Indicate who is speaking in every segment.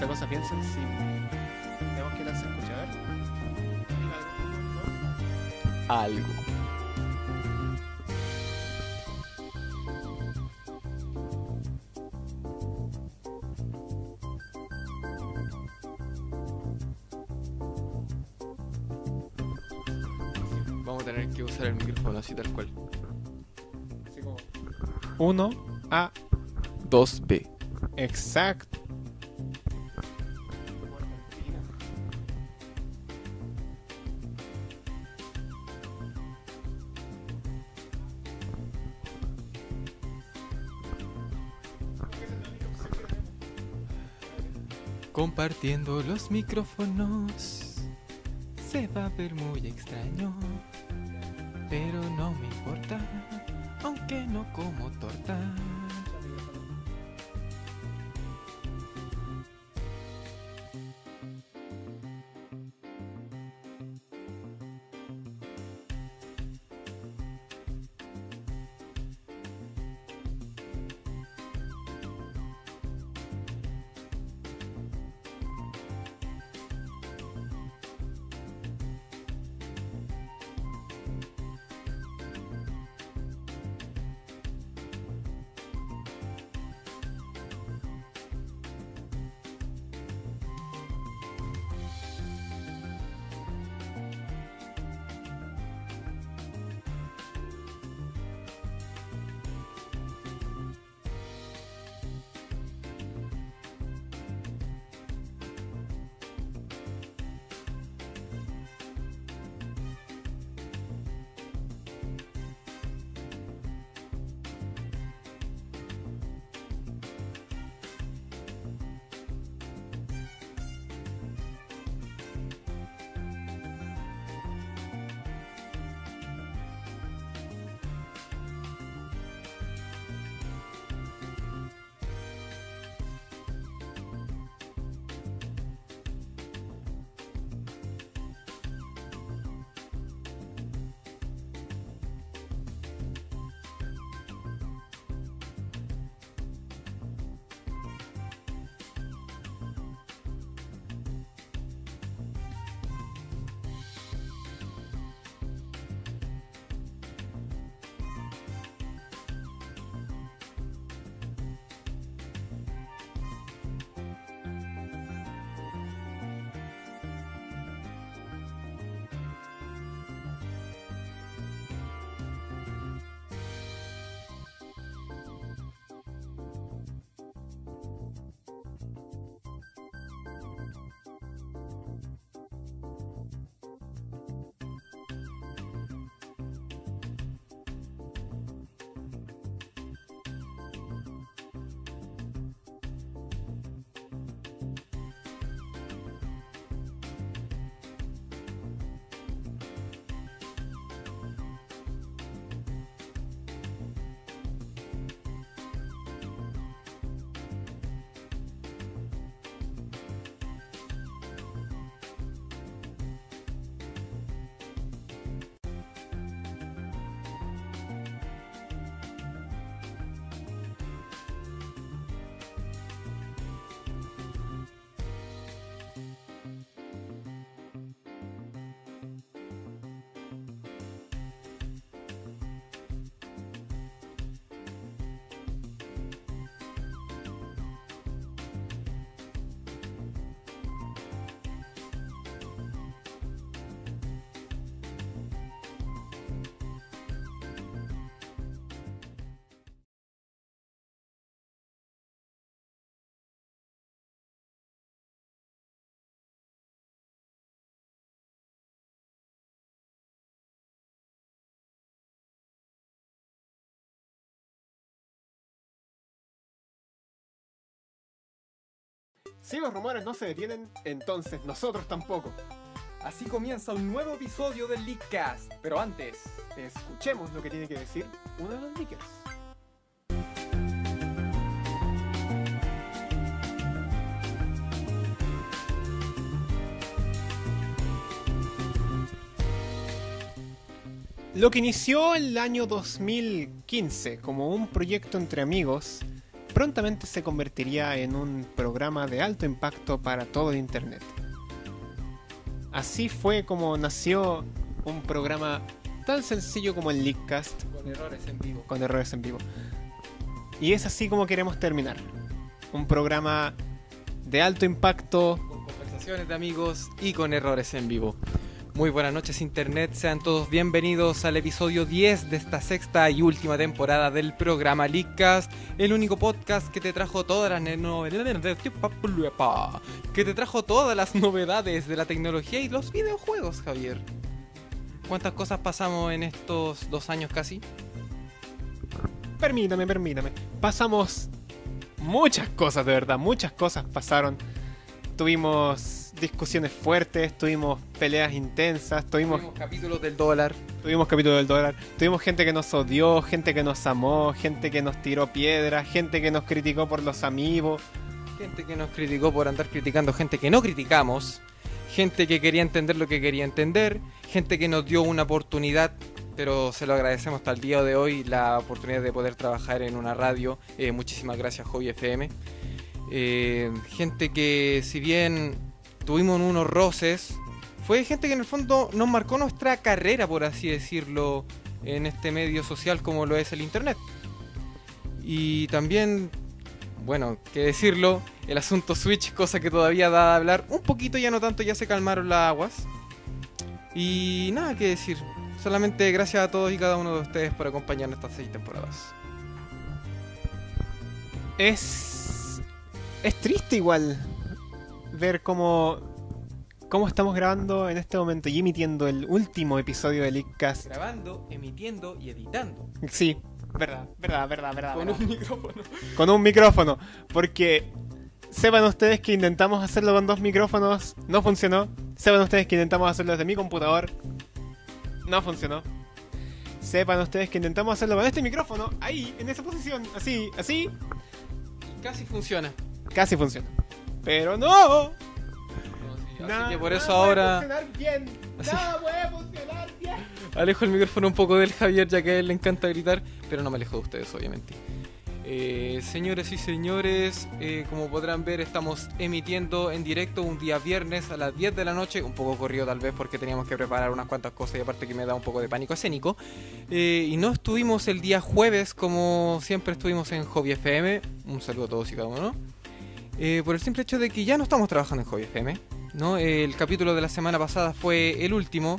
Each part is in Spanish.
Speaker 1: Esta cosa bien sensible. Tenemos que a escuchar.
Speaker 2: Algo. Vamos a tener que usar el micrófono así tal cual.
Speaker 1: Así como 1A.
Speaker 2: 2B.
Speaker 1: Exacto.
Speaker 2: Compartiendo los micrófonos se va a ver muy extraño, pero no me importa, aunque no como torta.
Speaker 1: Si los rumores no se detienen, entonces nosotros tampoco.
Speaker 3: Así comienza un nuevo episodio del Leakcast. Pero antes,
Speaker 1: Escuchemos lo que tiene que decir uno de los leakers. Lo que inició el año 2015 como un proyecto entre amigos prontamente se convertiría en un programa de alto impacto para todo el Internet. Así fue como nació un programa tan sencillo como el Leakcast,
Speaker 2: Con errores en vivo.
Speaker 1: con errores en vivo. Y es así como queremos terminar. Un programa de alto impacto.
Speaker 2: Con conversaciones de amigos y con errores en vivo. Muy buenas noches Internet, sean todos bienvenidos al episodio 10 de esta sexta y última temporada del programa Leakcast, el único podcast que te trajo todas las que te trajo todas las novedades de la tecnología y los videojuegos, Javier. ¿Cuántas cosas pasamos en estos dos años casi?
Speaker 1: Permítame, permítame. Pasamos muchas cosas, de verdad. Muchas cosas pasaron. Tuvimos discusiones fuertes, tuvimos peleas intensas, tuvimos,
Speaker 2: Tuvimos capítulos del dólar.
Speaker 1: tuvimos capítulo del dólar. Tuvimos gente que nos odió, gente que nos amó, gente que nos tiró piedras, gente que nos criticó por los amigos.
Speaker 2: Gente que nos criticó por andar criticando gente que no criticamos. Gente que quería entender lo que quería entender. Gente que nos dio una oportunidad, pero se lo agradecemos hasta el día de hoy, la oportunidad de poder trabajar en una radio. Eh, muchísimas gracias, Hobby FM. Eh, gente que, si bien tuvimos unos roces, fue gente que en el fondo nos marcó nuestra carrera, por así decirlo, en este medio social como lo es el Internet. Y también bueno, que decirlo, el asunto Switch, cosa que todavía da a hablar un poquito, ya no tanto, ya se calmaron las aguas. Y nada que decir, solamente gracias a todos y cada uno de ustedes por acompañarnos estas seis temporadas.
Speaker 1: Es. Es triste igual ver cómo. cómo estamos grabando en este momento y emitiendo el último episodio de Leakcast.
Speaker 2: Grabando, emitiendo y editando.
Speaker 1: Sí, verdad, verdad, verdad, verdad.
Speaker 2: Con
Speaker 1: verdad.
Speaker 2: un micrófono.
Speaker 1: con un micrófono. Porque sepan ustedes que intentamos hacerlo con dos micrófonos, no funcionó. Sepan ustedes que intentamos hacerlo desde mi computador, no funcionó. Sepan ustedes que intentamos hacerlo con este micrófono, ahí, en esa posición, así, así,
Speaker 2: Y casi funciona.
Speaker 1: casi funciona. Pero no.
Speaker 2: Así
Speaker 1: Nada-
Speaker 2: que por eso ahora
Speaker 1: Nada puede funcionar bien.
Speaker 2: alejo el micrófono un poco del Javier, ya que a él le encanta gritar, pero no me alejo de ustedes, obviamente. Eh, señores y señores, eh, como podrán ver, estamos emitiendo en directo un día viernes a las 10 de la noche, un poco corrido tal vez porque teníamos que preparar unas cuantas cosas y aparte que me da un poco de pánico escénico. Eh, y no estuvimos el día jueves como siempre estuvimos en Hobby FM. Un saludo a todos y cada uno. Eh, por el simple hecho de que ya no estamos trabajando en Hobby FM. ¿no? El capítulo de la semana pasada fue el último.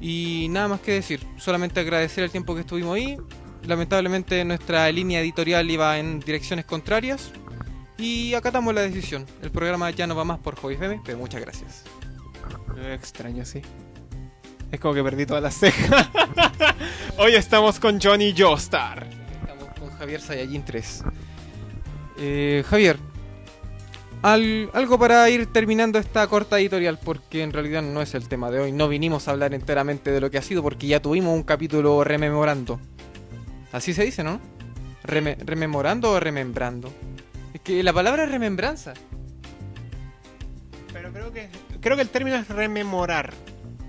Speaker 2: Y nada más que decir, solamente agradecer el tiempo que estuvimos ahí. Lamentablemente nuestra línea editorial iba en direcciones contrarias. Y acatamos la decisión. El programa ya no va más por Hobby FM, pero muchas gracias.
Speaker 1: Extraño, sí. Es como que perdí todas las cejas. Hoy estamos con Johnny Joestar.
Speaker 2: Estamos con Javier Sayajin 3. Eh, Javier, al- algo para ir terminando esta corta editorial, porque en realidad no es el tema de hoy. No vinimos a hablar enteramente de lo que ha sido, porque ya tuvimos un capítulo rememorando. Así se dice, ¿no? Reme- ¿Rememorando o remembrando? Es que la palabra es remembranza.
Speaker 1: Pero creo que creo que el término es rememorar.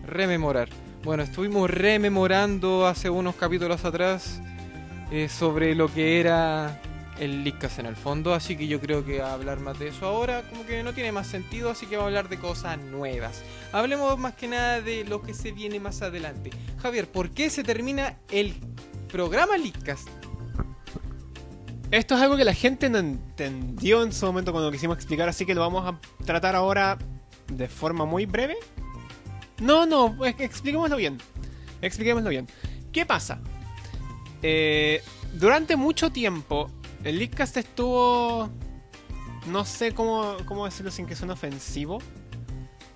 Speaker 2: Rememorar. Bueno, estuvimos rememorando hace unos capítulos atrás eh, sobre lo que era el Leadcast en el fondo, así que yo creo que hablar más de eso ahora como que no tiene más sentido, así que vamos a hablar de cosas nuevas. Hablemos más que nada de lo que se viene más adelante. Javier, ¿por qué se termina el programa Leadcast?
Speaker 1: Esto es algo que la gente no entendió en su momento cuando lo quisimos explicar, así que lo vamos a tratar ahora de forma muy breve. No, no, expliquémoslo bien. Expliquémoslo bien. ¿Qué pasa? Eh, durante mucho tiempo, el Leadcast estuvo. No sé cómo, cómo decirlo sin que suene ofensivo.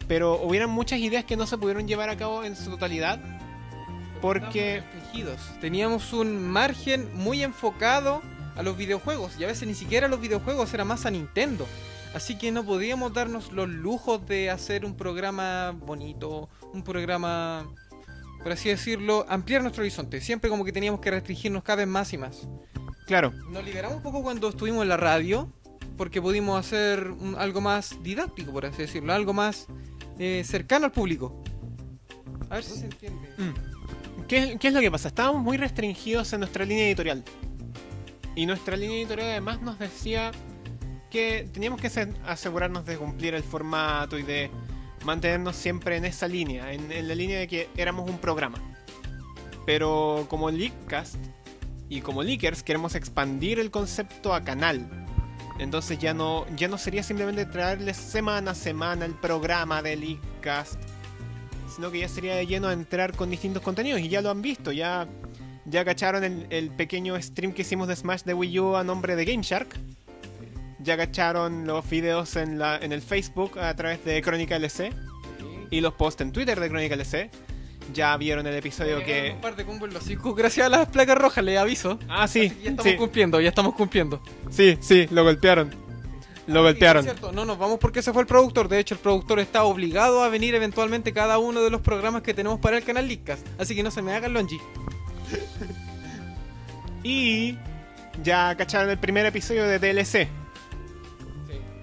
Speaker 1: Pero hubieran muchas ideas que no se pudieron llevar a cabo en su totalidad. Porque.
Speaker 2: Teníamos un margen muy enfocado a los videojuegos y a veces ni siquiera los videojuegos, era más a Nintendo. Así que no podíamos darnos los lujos de hacer un programa bonito, un programa, por así decirlo, ampliar nuestro horizonte. Siempre como que teníamos que restringirnos cada vez más y más.
Speaker 1: Claro,
Speaker 2: Nos liberamos un poco cuando estuvimos en la radio, porque pudimos hacer un- algo más didáctico, por así decirlo, algo más eh, cercano al público. A ver si se entiende.
Speaker 1: ¿Qué, qué es lo que pasa? Estábamos muy restringidos en nuestra línea editorial. Y nuestra línea editorial además nos decía que teníamos que se- asegurarnos de cumplir el formato y de mantenernos siempre en esa línea, en, en la línea de que éramos un programa. Pero como Leakcast y como Leakers queremos expandir el concepto a canal. Entonces ya no, ya no sería simplemente traerles semana a semana el programa de Leakcast, sino que ya sería de lleno entrar con distintos contenidos. Y ya lo han visto, ya, ya cacharon el, pequeño stream que hicimos de Smash de Wii U a nombre de GameShark. Ya cacharon los videos en, la, en el Facebook a través de Crónica LC y los posts en Twitter de Crónica LC. Ya vieron el episodio que...
Speaker 2: Un par de combos en los hocico gracias a las placas rojas, les aviso.
Speaker 1: Ah, sí,
Speaker 2: ya estamos
Speaker 1: sí,
Speaker 2: cumpliendo, ya estamos cumpliendo.
Speaker 1: sí, sí, lo golpearon. Lo
Speaker 2: Ah, sí,
Speaker 1: golpearon.
Speaker 2: es cierto, No nos vamos porque se fue el productor. De hecho, el productor está obligado a venir eventualmente cada uno de los programas que tenemos para el canal Leadcast. Así que no se me hagan longi.
Speaker 1: Y ya cacharon el primer episodio de DLC.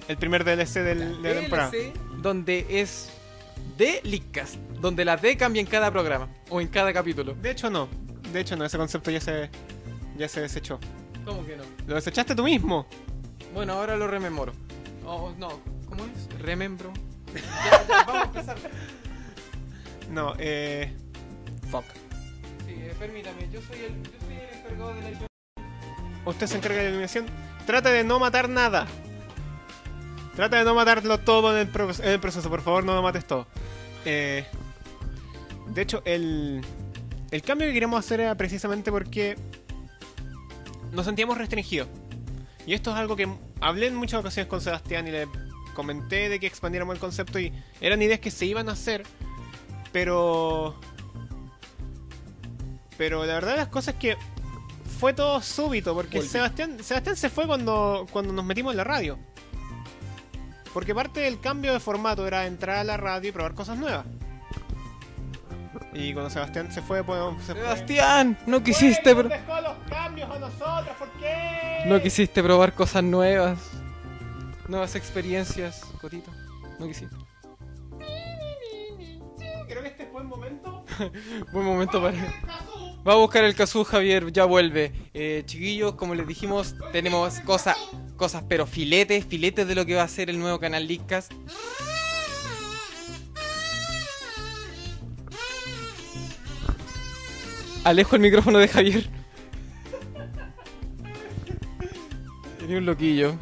Speaker 1: El primer DLC del, de la temporada.
Speaker 2: DLC, donde es de Leadcast. Donde la D cambia en cada programa o en cada capítulo.
Speaker 1: De hecho no. De hecho no, ese concepto ya se, ya se desechó.
Speaker 2: ¿Cómo que no?
Speaker 1: Lo desechaste tú mismo.
Speaker 2: Bueno, ahora lo rememoro. Oh, no, ¿cómo es? Remembro. Ya, ya, vamos a empezar.
Speaker 1: No, eh... Fuck.
Speaker 2: Sí, eh, permítame, yo soy el, yo soy el encargado de la.
Speaker 1: Usted se encarga de la iluminación. Trata de no matar nada. Trata de no matarlo todo en el, pro- en el proceso. Por favor, no lo mates todo. Eh, de hecho, el, el cambio que queríamos hacer era precisamente porque nos sentíamos restringidos. Y esto es algo que hablé en muchas ocasiones con Sebastián y le comenté de que expandiéramos el concepto y eran ideas que se iban a hacer, pero... Pero la verdad de las cosas es que fue todo súbito, porque. Sebastián, Sebastián se fue cuando, cuando nos metimos en la radio. Porque parte del cambio de formato era entrar a la radio y probar cosas nuevas. Y cuando Sebastián se fue, pues se fue.
Speaker 2: Sebastián, no quisiste,
Speaker 1: Güey,
Speaker 2: pro-
Speaker 1: nos dejó los cambios a nosotros, ¿por qué?
Speaker 2: no quisiste probar cosas nuevas, nuevas experiencias, Cotito. No quisiste.
Speaker 1: Creo que este es buen momento.
Speaker 2: Buen momento para. Va a buscar el Kazoo, Javier, ya vuelve. Eh, chiquillos, como les dijimos, tenemos cosas, cosas, pero filetes, filetes de lo que va a ser el nuevo canal Leadcast. Alejo el micrófono de Javier. Tenía un loquillo.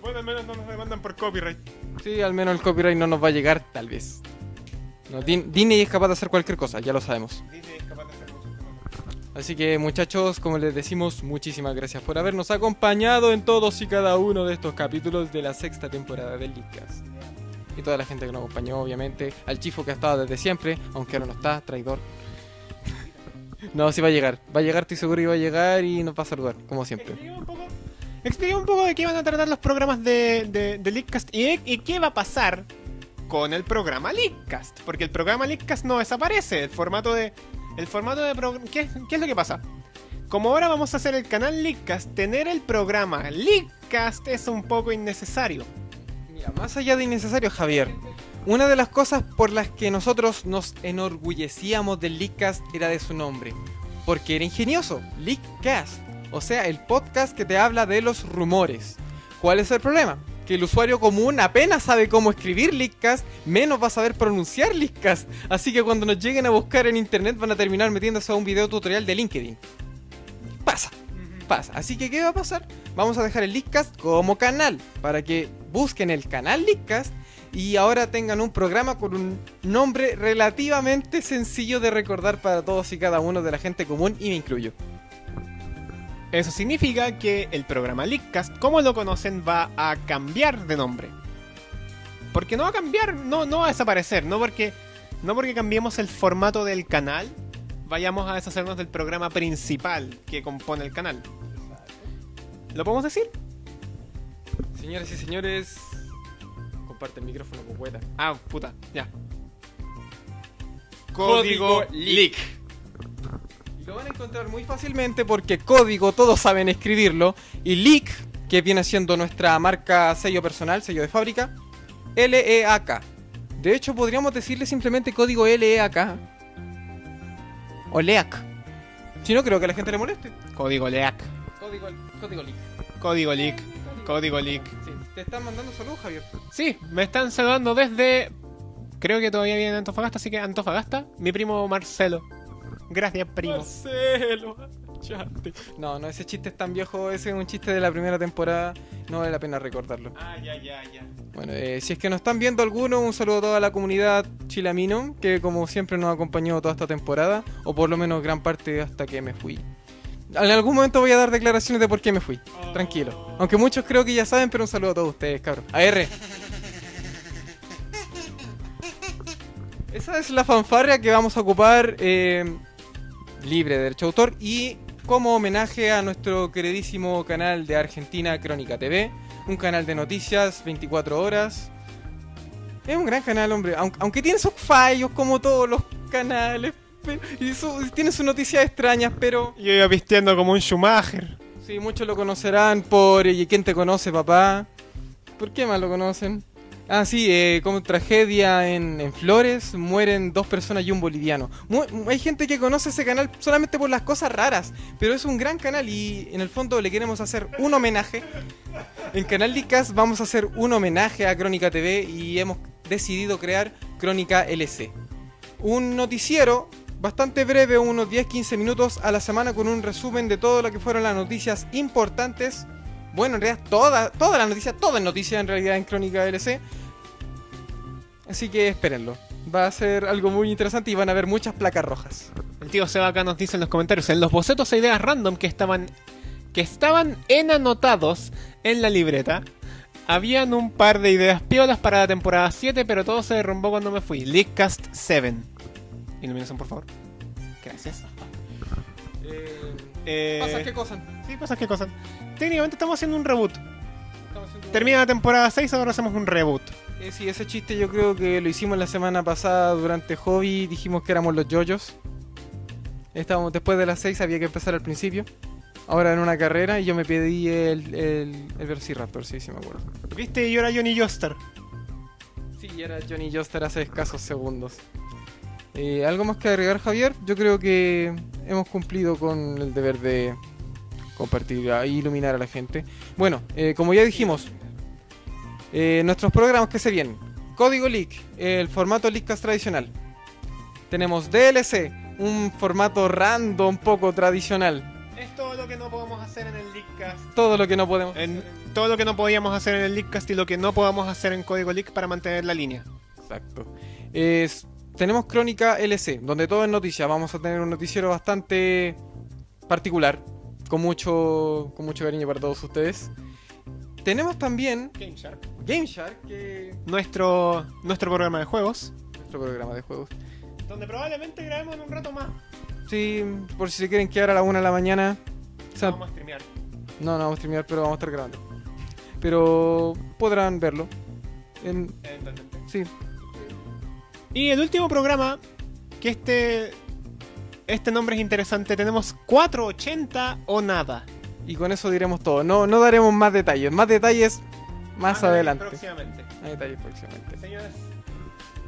Speaker 1: Bueno, al menos no nos demandan por copyright.
Speaker 2: Sí, al menos el copyright no nos va a llegar, tal vez. No, Din- Disney es capaz de hacer cualquier cosa, ya lo sabemos.
Speaker 1: Disney es capaz de hacer muchas cosas.
Speaker 2: Así que muchachos, como les decimos, muchísimas gracias por habernos acompañado en todos y cada uno de estos capítulos de la sexta temporada del Leadcast. Y toda la gente que nos acompañó, obviamente. Al chifo que ha estado desde siempre, aunque ahora no está, traidor. No, sí va a llegar. Va a llegar, estoy seguro que va a llegar y nos va a saludar, como siempre.
Speaker 1: Expliquemos un poco, expliquemos un poco de qué van a tratar los programas de, de, de Leakcast y, y qué va a pasar con el programa Leakcast. Porque el programa Leakcast no desaparece. El formato de. El formato de. ¿qué, ¿Qué es lo que pasa? Como ahora vamos a hacer el canal Leakcast, tener el programa Leakcast es un poco innecesario.
Speaker 2: Mira, más allá de innecesario, Javier, una de las cosas por las que nosotros nos enorgullecíamos del Leakcast era de su nombre. Porque era ingenioso, Leakcast. O sea, el podcast que te habla de los rumores. ¿Cuál es el problema? Que el usuario común apenas sabe cómo escribir Leakcast, menos va a saber pronunciar Leakcast. Así que cuando nos lleguen a buscar en internet van a terminar metiéndose a un video tutorial de LinkedIn. Pasa pasa. Así que, ¿qué va a pasar? Vamos a dejar el Leakcast como canal para que busquen el canal Leakcast y ahora tengan un programa con un nombre relativamente sencillo de recordar para todos y cada uno de la gente común y me incluyo.
Speaker 1: Eso significa que el programa Leakcast, como lo conocen, va a cambiar de nombre. Porque no va a cambiar, no, no va a desaparecer, no porque, no porque cambiemos el formato del canal, vayamos a deshacernos del programa principal que compone el canal. ¿Lo podemos decir?
Speaker 2: Señoras y señores, comparte el micrófono con.
Speaker 1: Ah, puta, ya.
Speaker 2: Código Leak. Y lo van a encontrar muy fácilmente porque código todos saben escribirlo y Leak, que viene siendo nuestra marca sello personal, sello de fábrica, L-E-A-K. De hecho, podríamos decirle simplemente código L-E-A-K. O LEAC. Si no, creo que a la gente le moleste.
Speaker 1: Código LEAC.
Speaker 2: Código Código, código leak.
Speaker 1: Código leak. Código leak.
Speaker 2: Sí, te están mandando saludos, Javier.
Speaker 1: Sí, me están saludando desde. Creo que todavía viene en Antofagasta, así que Antofagasta, mi primo Marcelo. Gracias, primo.
Speaker 2: Marcelo, chate. No, no, ese chiste es tan viejo, ese es un chiste de la primera temporada, no vale la pena recordarlo.
Speaker 1: Ah, ya, ya, ya.
Speaker 2: Bueno, eh, si es que nos están viendo algunos, un saludo a toda la comunidad chilamino, que como siempre nos acompañó toda esta temporada, o por lo menos gran parte hasta que me fui. En algún momento voy a dar declaraciones de por qué me fui, tranquilo. Aunque muchos creo que ya saben, pero un saludo a todos ustedes, cabros. AR. Esa es la fanfarria que vamos a ocupar eh, libre de derecho de autor y como homenaje a nuestro queridísimo canal de Argentina Crónica TV, un canal de noticias 24 horas. Es un gran canal, hombre, aunque, aunque tiene sus fallos como todos los canales, pero- y su- tiene sus noticias extrañas, pero
Speaker 1: Yo iba vistiendo como un Schumacher.
Speaker 2: sí, muchos lo conocerán por ¿Y quién te conoce, papá? ¿Por qué más lo conocen? Ah, sí, eh, como tragedia en, en Flores, mueren dos personas y un boliviano. Mu- hay gente que conoce ese canal solamente por las cosas raras, pero es un gran canal y en el fondo le queremos hacer un homenaje. En Canal Licas vamos a hacer un homenaje a Crónica TV y hemos decidido crear Crónica LC. Un noticiero bastante breve, unos 10-15 minutos a la semana con un resumen de todo lo que fueron las noticias importantes. Bueno, en realidad todas toda las noticias, todas noticias en realidad en Crónica LC. Así que espérenlo. Va a ser algo muy interesante y van a ver muchas placas rojas.
Speaker 1: El tío Seba acá nos dice en los comentarios, en los bocetos e ideas random que estaban que estaban en anotados en la libreta, habían un par de ideas piolas para la temporada 7, pero todo se derrumbó cuando me fui. Leakcast 7. Iluminación, por favor. Gracias. Eh,
Speaker 2: ¿Pasa qué cosa?
Speaker 1: Sí, pasa qué cosa. Técnicamente estamos haciendo un reboot. Termina la temporada 6, ahora hacemos un reboot.
Speaker 2: Eh, sí, ese chiste yo creo que lo hicimos la semana pasada durante Hobby. Dijimos que éramos los yoyos. Estábamos después de las 6, había que empezar al principio. Ahora en una carrera y yo me pedí el, el, el Velociraptor, sí, sí me acuerdo.
Speaker 1: ¿Viste? Y ahora Johnny Joster.
Speaker 2: Sí, era Johnny Joster hace escasos segundos. Eh, ¿Algo más que agregar, Javier? Yo creo que hemos cumplido con el deber de compartir e iluminar a la gente. Bueno, eh, como ya dijimos, eh, nuestros programas que se vienen. Código Leak, el formato Leakcast tradicional. Tenemos DLC, un formato random poco tradicional.
Speaker 1: Es todo lo que no podemos hacer en el Leakcast.
Speaker 2: Todo lo que no podemos
Speaker 1: En
Speaker 2: hacer en-
Speaker 1: todo lo que no podíamos hacer en el Leakcast y lo que no podamos hacer en Código Leak para mantener la línea.
Speaker 2: Exacto. Es- tenemos Crónica LC, donde todo es noticia. Vamos a tener un noticiero bastante particular, con mucho, con mucho cariño para todos ustedes. Tenemos también
Speaker 1: Game Shark.
Speaker 2: Game Shark, que
Speaker 1: Nuestro, nuestro programa de juegos.
Speaker 2: nuestro programa de juegos.
Speaker 1: Donde probablemente grabemos en un rato más.
Speaker 2: Sí, por si se quieren quedar a la una de la mañana. O sea,
Speaker 1: Vamos a streamear.
Speaker 2: no, no vamos a streamear, pero vamos a estar grabando. Pero podrán verlo. En,
Speaker 1: Eventualmente.
Speaker 2: sí,
Speaker 1: Y el último programa, que este. Este nombre es interesante. Tenemos 480 o nada.
Speaker 2: y con eso diremos todo. No, no daremos más detalles. Más detalles más adelante.
Speaker 1: Próximamente.
Speaker 2: Más detalles próximamente.
Speaker 1: Señores,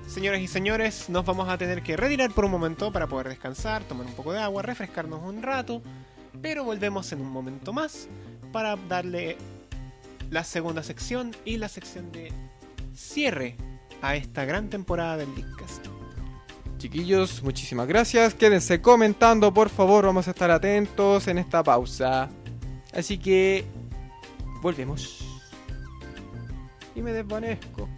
Speaker 1: señores y señores, nos vamos a tener que retirar por un momento para poder descansar, tomar un poco de agua, refrescarnos un rato, pero volvemos en un momento más para darle la segunda sección y la sección de cierre a esta gran temporada del Leadcast.
Speaker 2: Chiquillos, muchísimas gracias. Quédense comentando, por favor. Vamos a estar atentos en esta pausa. Así que volvemos. Y me desvanezco.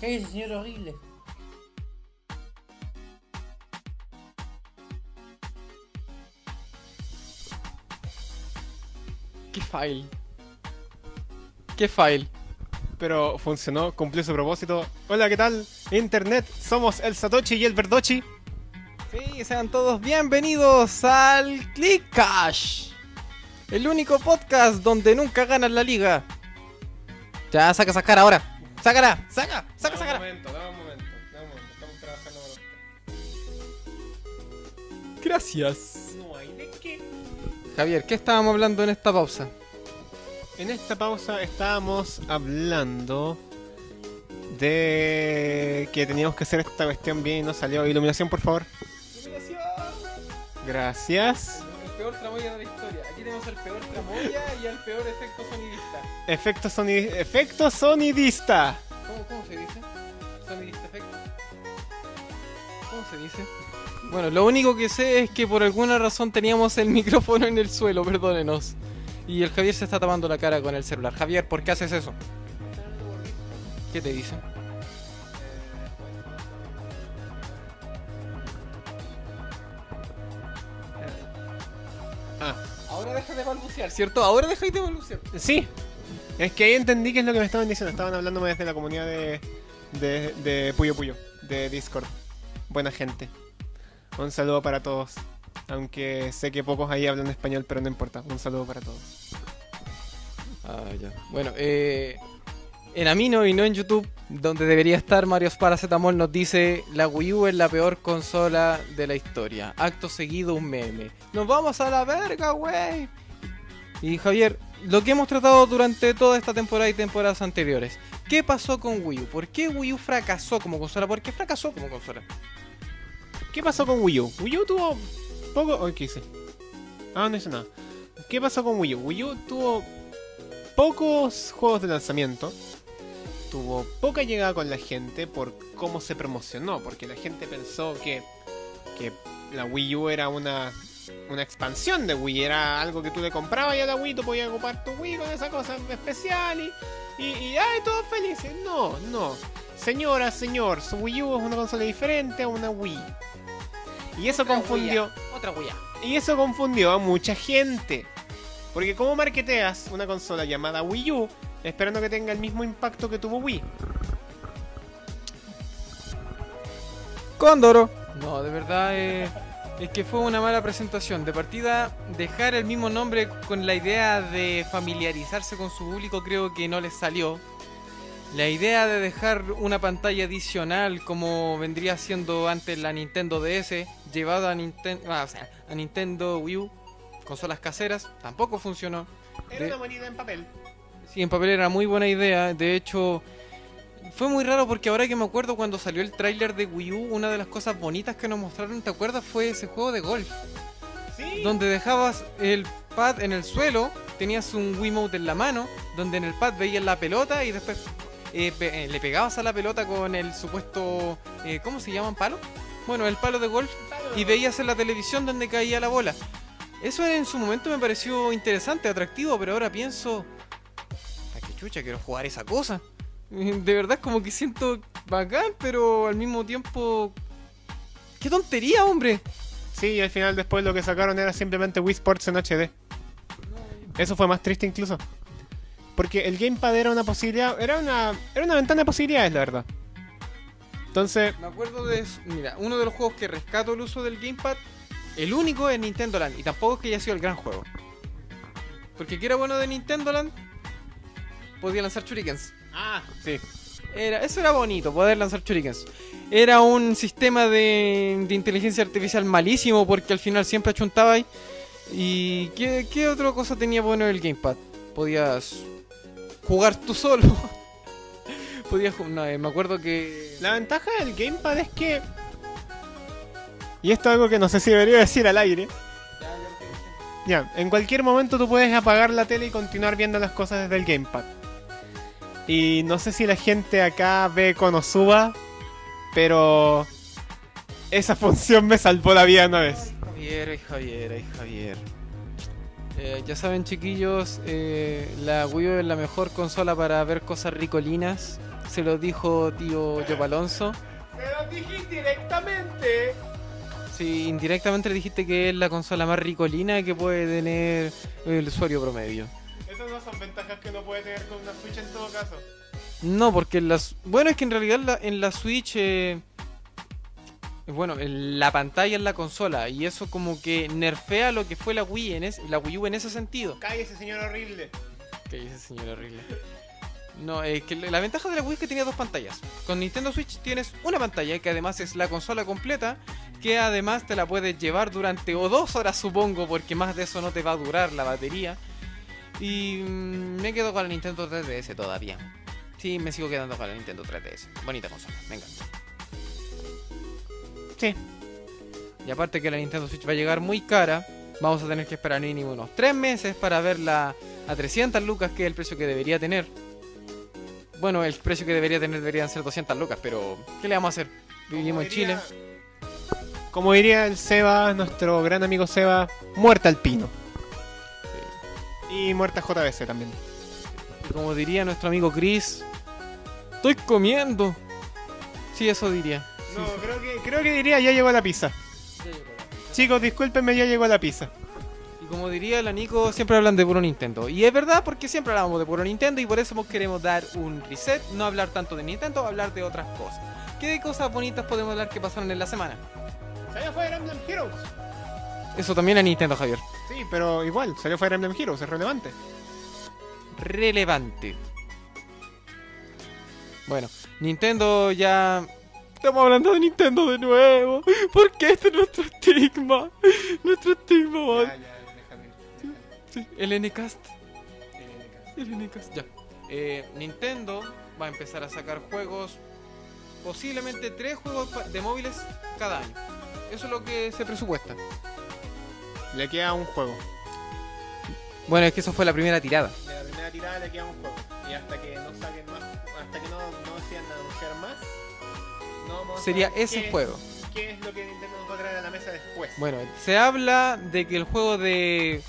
Speaker 4: Cállese, señor horrible.
Speaker 2: ¿Qué file? ¿Qué file?
Speaker 1: Pero funcionó, cumplió su propósito. Hola, ¿qué tal? Internet, somos el Satoshi y el Verdochi.
Speaker 2: Sí, sean todos bienvenidos al Click Cash. El único podcast donde nunca ganan la liga. Ya, saca esa cara ahora. Sácala, saca, saca esa cara.
Speaker 1: momento, dame un momento, dame un momento. Estamos trabajando
Speaker 2: Gracias.
Speaker 1: No hay de qué.
Speaker 2: Javier, ¿qué estábamos hablando en esta pausa?
Speaker 1: En esta pausa estábamos hablando de que teníamos que hacer esta cuestión bien y no salió. Iluminación, por favor. Gracias.
Speaker 2: El peor tramoya de la historia. Tenemos el peor tramoya y el peor efecto sonidista.
Speaker 1: Efecto, soni- efecto sonidista.
Speaker 2: ¿Cómo, cómo se dice? ¿Sonidista efecto? ¿Cómo se dice? Bueno, lo único que sé es que por alguna razón teníamos el micrófono en el suelo, perdónenos. Y el Javier se está tapando la cara con el celular. Javier, ¿por qué haces eso? ¿Qué te dice?
Speaker 1: Ah,
Speaker 2: Ahora deja de balbucear, ¿cierto? Ahora dejáis de balbucear.
Speaker 1: sí. Es que ahí entendí qué es lo que me estaban diciendo. Estaban hablándome desde la comunidad de, de, de Puyo Puyo, de Discord. Buena gente. Un saludo para todos. Aunque sé que pocos ahí hablan español, pero no importa. Un saludo para todos.
Speaker 2: Ah, ya. Bueno, eh, en Amino y no en YouTube, donde debería estar Mario Paracetamol, nos dice la Wii U es la peor consola de la historia. Acto seguido un meme. Nos vamos a la verga, wey. Y Javier, lo que hemos tratado durante toda esta temporada y temporadas anteriores. ¿Qué pasó con Wii U? ¿Por qué Wii U fracasó como consola? ¿Por qué fracasó como consola?
Speaker 1: ¿Qué pasó con Wii U? Wii U tuvo poco. Ay, ¿qué hice? Ah, no hice nada. ¿Qué pasó con Wii U? Wii U tuvo pocos juegos de lanzamiento. Tuvo poca llegada con la gente por cómo se promocionó. Porque la gente pensó que, que la Wii U era una, una expansión de Wii. Era algo que tú le comprabas y a la Wii tú podías ocupar tu Wii con esa cosa especial y, y, y ay, todos felices. No, no. Señora, señor, su Wii U es una consola diferente a una Wii. Y eso confundió.
Speaker 2: Otra Wii.
Speaker 1: Y eso confundió a mucha gente. Porque como marketeas una consola llamada Wii U esperando que tenga el mismo impacto que tuvo Wii.
Speaker 2: Cóndoro. No, de verdad eh, es que fue una mala presentación. De partida, dejar el mismo nombre con la idea de familiarizarse con su público creo que no les salió. La idea de dejar una pantalla adicional como vendría siendo antes la Nintendo DS, llevada a, Ninten- ah, o sea, a Nintendo Wii U, consolas caseras, tampoco funcionó.
Speaker 1: Era
Speaker 2: De-
Speaker 1: una moneda en papel.
Speaker 2: Sí, en papel era muy buena idea. De hecho, fue muy raro porque ahora que me acuerdo cuando salió el tráiler de Wii U, una de las cosas bonitas que nos mostraron, ¿te acuerdas? Fue ese juego de golf.
Speaker 1: Sí.
Speaker 2: Donde dejabas el pad en el suelo, tenías un Wiimote en la mano, donde en el pad veías la pelota y después eh, pe- eh, le pegabas a la pelota con el supuesto... eh, ¿Cómo se llaman? ¿Palo? Bueno, el palo de golf y veías en la televisión donde caía la bola. Eso en su momento me pareció interesante, atractivo, pero ahora pienso, ¿a qué chucha quiero jugar esa cosa? De verdad como que siento bacán, pero al mismo tiempo... ¡Qué tontería, hombre!
Speaker 1: Sí, y al final después lo que sacaron era simplemente Wii Sports en HD. Eso fue más triste incluso. Porque el Gamepad era una posibilidad, era una, era una ventana de posibilidades, la verdad. Entonces,
Speaker 2: Me acuerdo de... Mira, uno de los juegos que rescato el uso del Gamepad, el único es Nintendo Land, y tampoco es que haya sido el gran juego. Porque que era bueno de Nintendo Land, podía lanzar shurikens.
Speaker 1: ah, sí.
Speaker 2: Era, eso era bonito, poder lanzar shurikens. Era un sistema de, de inteligencia artificial malísimo porque al final siempre achuntaba ahí. ¿Y qué, qué otra cosa tenía bueno el Gamepad? Podías jugar tú solo. Podías ju- no, eh, me acuerdo que...
Speaker 1: La ventaja del Gamepad es que... Y esto es algo que no sé si debería decir al aire. Ya, en cualquier momento tú puedes apagar la tele y continuar viendo las cosas desde el Gamepad. Y no sé si la gente acá ve Konosuba, pero esa función me salvó la vida una vez.
Speaker 2: Javier, ay Javier, ay Javier. Eh, ya saben chiquillos, eh, la Wii U es la mejor consola para ver cosas ricolinas. se lo dijo tío Joe Alonso.
Speaker 1: ¡Me lo dijiste directamente!
Speaker 2: Sí, indirectamente le dijiste que es la consola más ricolina que puede tener el usuario promedio.
Speaker 1: No son ventajas que uno puede tener con una Switch en todo caso.
Speaker 2: No, porque en las... Bueno, es que en realidad la- en la Switch... eh, Bueno, en la pantalla es la consola y eso como que nerfea lo que fue la Wii en es- la Wii U en ese sentido.
Speaker 1: Cállese, señor horrible.
Speaker 2: Dice señor horrible. No, es que la ventaja de la Wii es que tenía dos pantallas. Con Nintendo Switch tienes una pantalla que además es la consola completa, que además te la puedes llevar durante o dos horas supongo, porque más de eso no te va a durar la batería. Y mm, me quedo con la Nintendo 3DS todavía. Sí, me sigo quedando con la Nintendo 3DS. Bonita consola, me encanta.
Speaker 1: Sí.
Speaker 2: Y aparte que la Nintendo Switch va a llegar muy cara, vamos a tener que esperar mínimo unos 3 meses para verla a 300 lucas, que es el precio que debería tener. Bueno, el precio que debería tener deberían ser 200 lucas, pero ¿qué le vamos a hacer? Vivimos en Chile.
Speaker 1: Como diría el Seba, nuestro gran amigo Seba, muerta al pino. Y muerta JBC también.
Speaker 2: Y como diría nuestro amigo Chris, estoy comiendo. Sí, eso diría.
Speaker 1: No, creo que, creo que diría ya llegó la pizza. Chicos, discúlpenme, ya llegó la pizza.
Speaker 2: Y como diría la Nico, siempre hablan de puro Nintendo. Y es verdad porque siempre hablamos de puro Nintendo y por eso queremos dar un reset, no hablar tanto de Nintendo, hablar de otras cosas. ¿Qué de cosas bonitas podemos hablar que pasaron en la semana?
Speaker 1: Heroes.
Speaker 2: Eso también es Nintendo, Javier.
Speaker 1: Sí, pero igual, salió Fire Emblem Heroes, es relevante.
Speaker 2: Relevante. Bueno, Nintendo ya... Estamos hablando de Nintendo de nuevo. Porque este es nuestro estigma. Nuestro estigma, man. Sí, el NCAST. El NCAST, ya. Eh, Nintendo va a empezar a sacar juegos, posiblemente tres juegos de móviles cada año. Eso es lo que se presupuesta.
Speaker 1: Le queda un juego.
Speaker 2: Bueno, es que eso fue la primera tirada.
Speaker 1: De la primera tirada le queda un juego. Y hasta que no saquen más, hasta que no, no decidan anunciar más, no vamos a
Speaker 2: Sería
Speaker 1: saber
Speaker 2: ese
Speaker 1: qué-
Speaker 2: juego.
Speaker 1: ¿Qué es lo que Nintendo nos va a traer a la mesa después?
Speaker 2: Bueno, se habla de que el juego de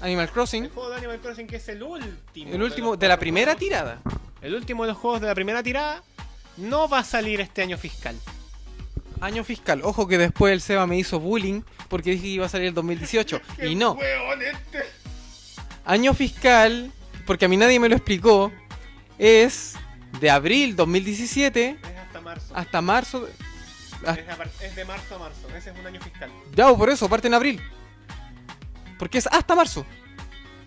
Speaker 2: Animal Crossing,
Speaker 1: El juego de Animal Crossing que es el último.
Speaker 2: el último
Speaker 1: los
Speaker 2: de la primera tirada.
Speaker 1: El último de los juegos de la primera tirada no va a salir este año fiscal.
Speaker 2: Año fiscal. Ojo que después el Seba me hizo bullying porque dije que iba a salir el 2018. y no.
Speaker 1: este!
Speaker 2: Año fiscal, porque a mí nadie me lo explicó, es de abril 2017
Speaker 1: Es hasta marzo.
Speaker 2: hasta marzo.
Speaker 1: es de marzo a marzo. Ese es un año fiscal.
Speaker 2: Ya, por eso, parte en abril. Porque es hasta marzo.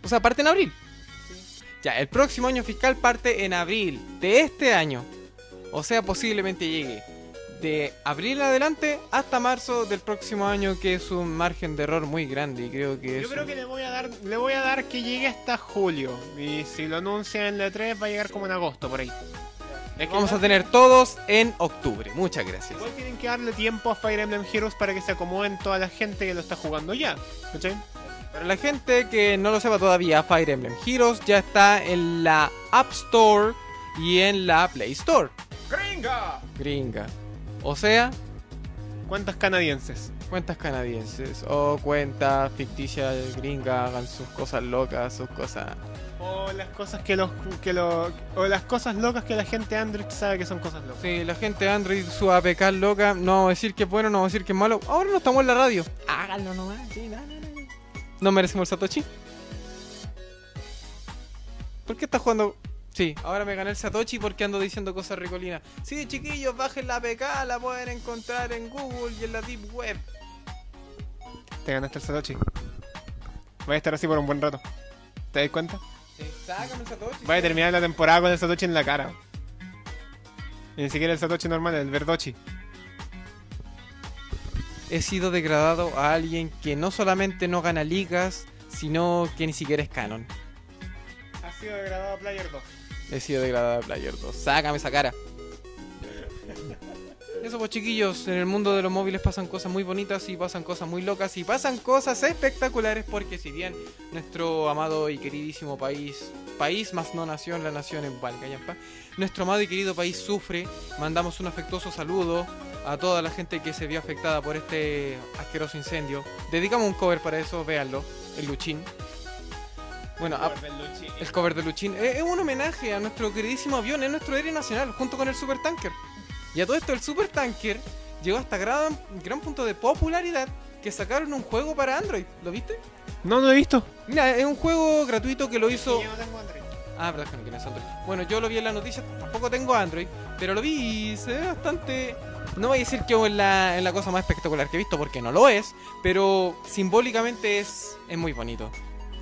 Speaker 2: O sea, parte en abril. Ya, el próximo año fiscal parte en abril de este año. O sea, posiblemente llegue de abril adelante hasta marzo del próximo año, que es un margen de error muy grande. Y creo que
Speaker 1: Yo creo que le voy a dar le voy a dar que llegue hasta julio. Y si lo anuncian en la 3 va a llegar como en agosto por ahí. Es que
Speaker 2: Vamos a tener todos en octubre. Muchas gracias.
Speaker 1: Igual tienen que darle tiempo a Fire Emblem Heroes para que se acomoden toda la gente que lo está jugando ya. ¿Cachai?
Speaker 2: Para la gente que no lo sepa todavía, Fire Emblem Heroes ya está en la App Store y en la Play Store.
Speaker 1: ¡Gringa!
Speaker 2: Gringa. O sea,
Speaker 1: ¿Cuántas canadienses?
Speaker 2: cuentas canadienses o cuentas ficticias gringas hagan sus cosas locas, sus cosas.
Speaker 1: O las cosas que los que lo, o las cosas locas que la gente Android sabe que son cosas locas.
Speaker 2: Sí, la gente Android, su APK loca, no vamos a decir que es bueno, no vamos a decir que es malo. Ahora no estamos en la radio. Háganlo nomás, sí, no, no, no. ¿No merecemos el Satoshi? ¿Por qué estás jugando? Sí, ahora me gané el Satoshi porque ando diciendo cosas ricolinas. Sí, chiquillos, bajen la APK, la pueden encontrar en Google y en la Deep Web.
Speaker 1: Te ganaste el Satoshi. Voy a estar así por un buen rato. ¿Te das cuenta?
Speaker 2: Sí, sácame el Satoshi.
Speaker 1: Voy a terminar la temporada con el Satoshi en la cara. Y ni siquiera el Satoshi normal, el Verdochi.
Speaker 2: He sido degradado a alguien que no solamente no gana ligas, sino que ni siquiera es canon.
Speaker 1: Ha sido grabado a Player 2.
Speaker 2: He sido degradado a Player 2. Sácame esa cara. Eso pues chiquillos, en el mundo de los móviles pasan cosas muy bonitas y pasan cosas muy locas y pasan cosas espectaculares porque si bien nuestro amado y queridísimo país, país más no nación, la nación en Valcayampa, nuestro amado y querido país sufre, mandamos un afectuoso saludo a toda la gente que se vio afectada por este asqueroso incendio. Dedicamos un cover para eso, véanlo, el Luchín. Bueno, a- el cover de Luchín es, es un homenaje a nuestro queridísimo avión, es nuestro héroe nacional, junto con el Super Tanker. Y a todo esto, el Super Tanker llegó hasta gran, gran punto de popularidad que sacaron un juego para Android. ¿Lo viste?
Speaker 1: No, no lo he visto.
Speaker 2: Mira, es un juego gratuito que lo hizo.
Speaker 1: Yo no tengo Android.
Speaker 2: Ah, verdad que no tienes Android. Bueno, yo lo vi en las noticias, tampoco tengo Android, pero lo vi y se ve bastante. No voy a decir que es la, es la cosa más espectacular que he visto, porque no lo es, pero simbólicamente es, es muy bonito.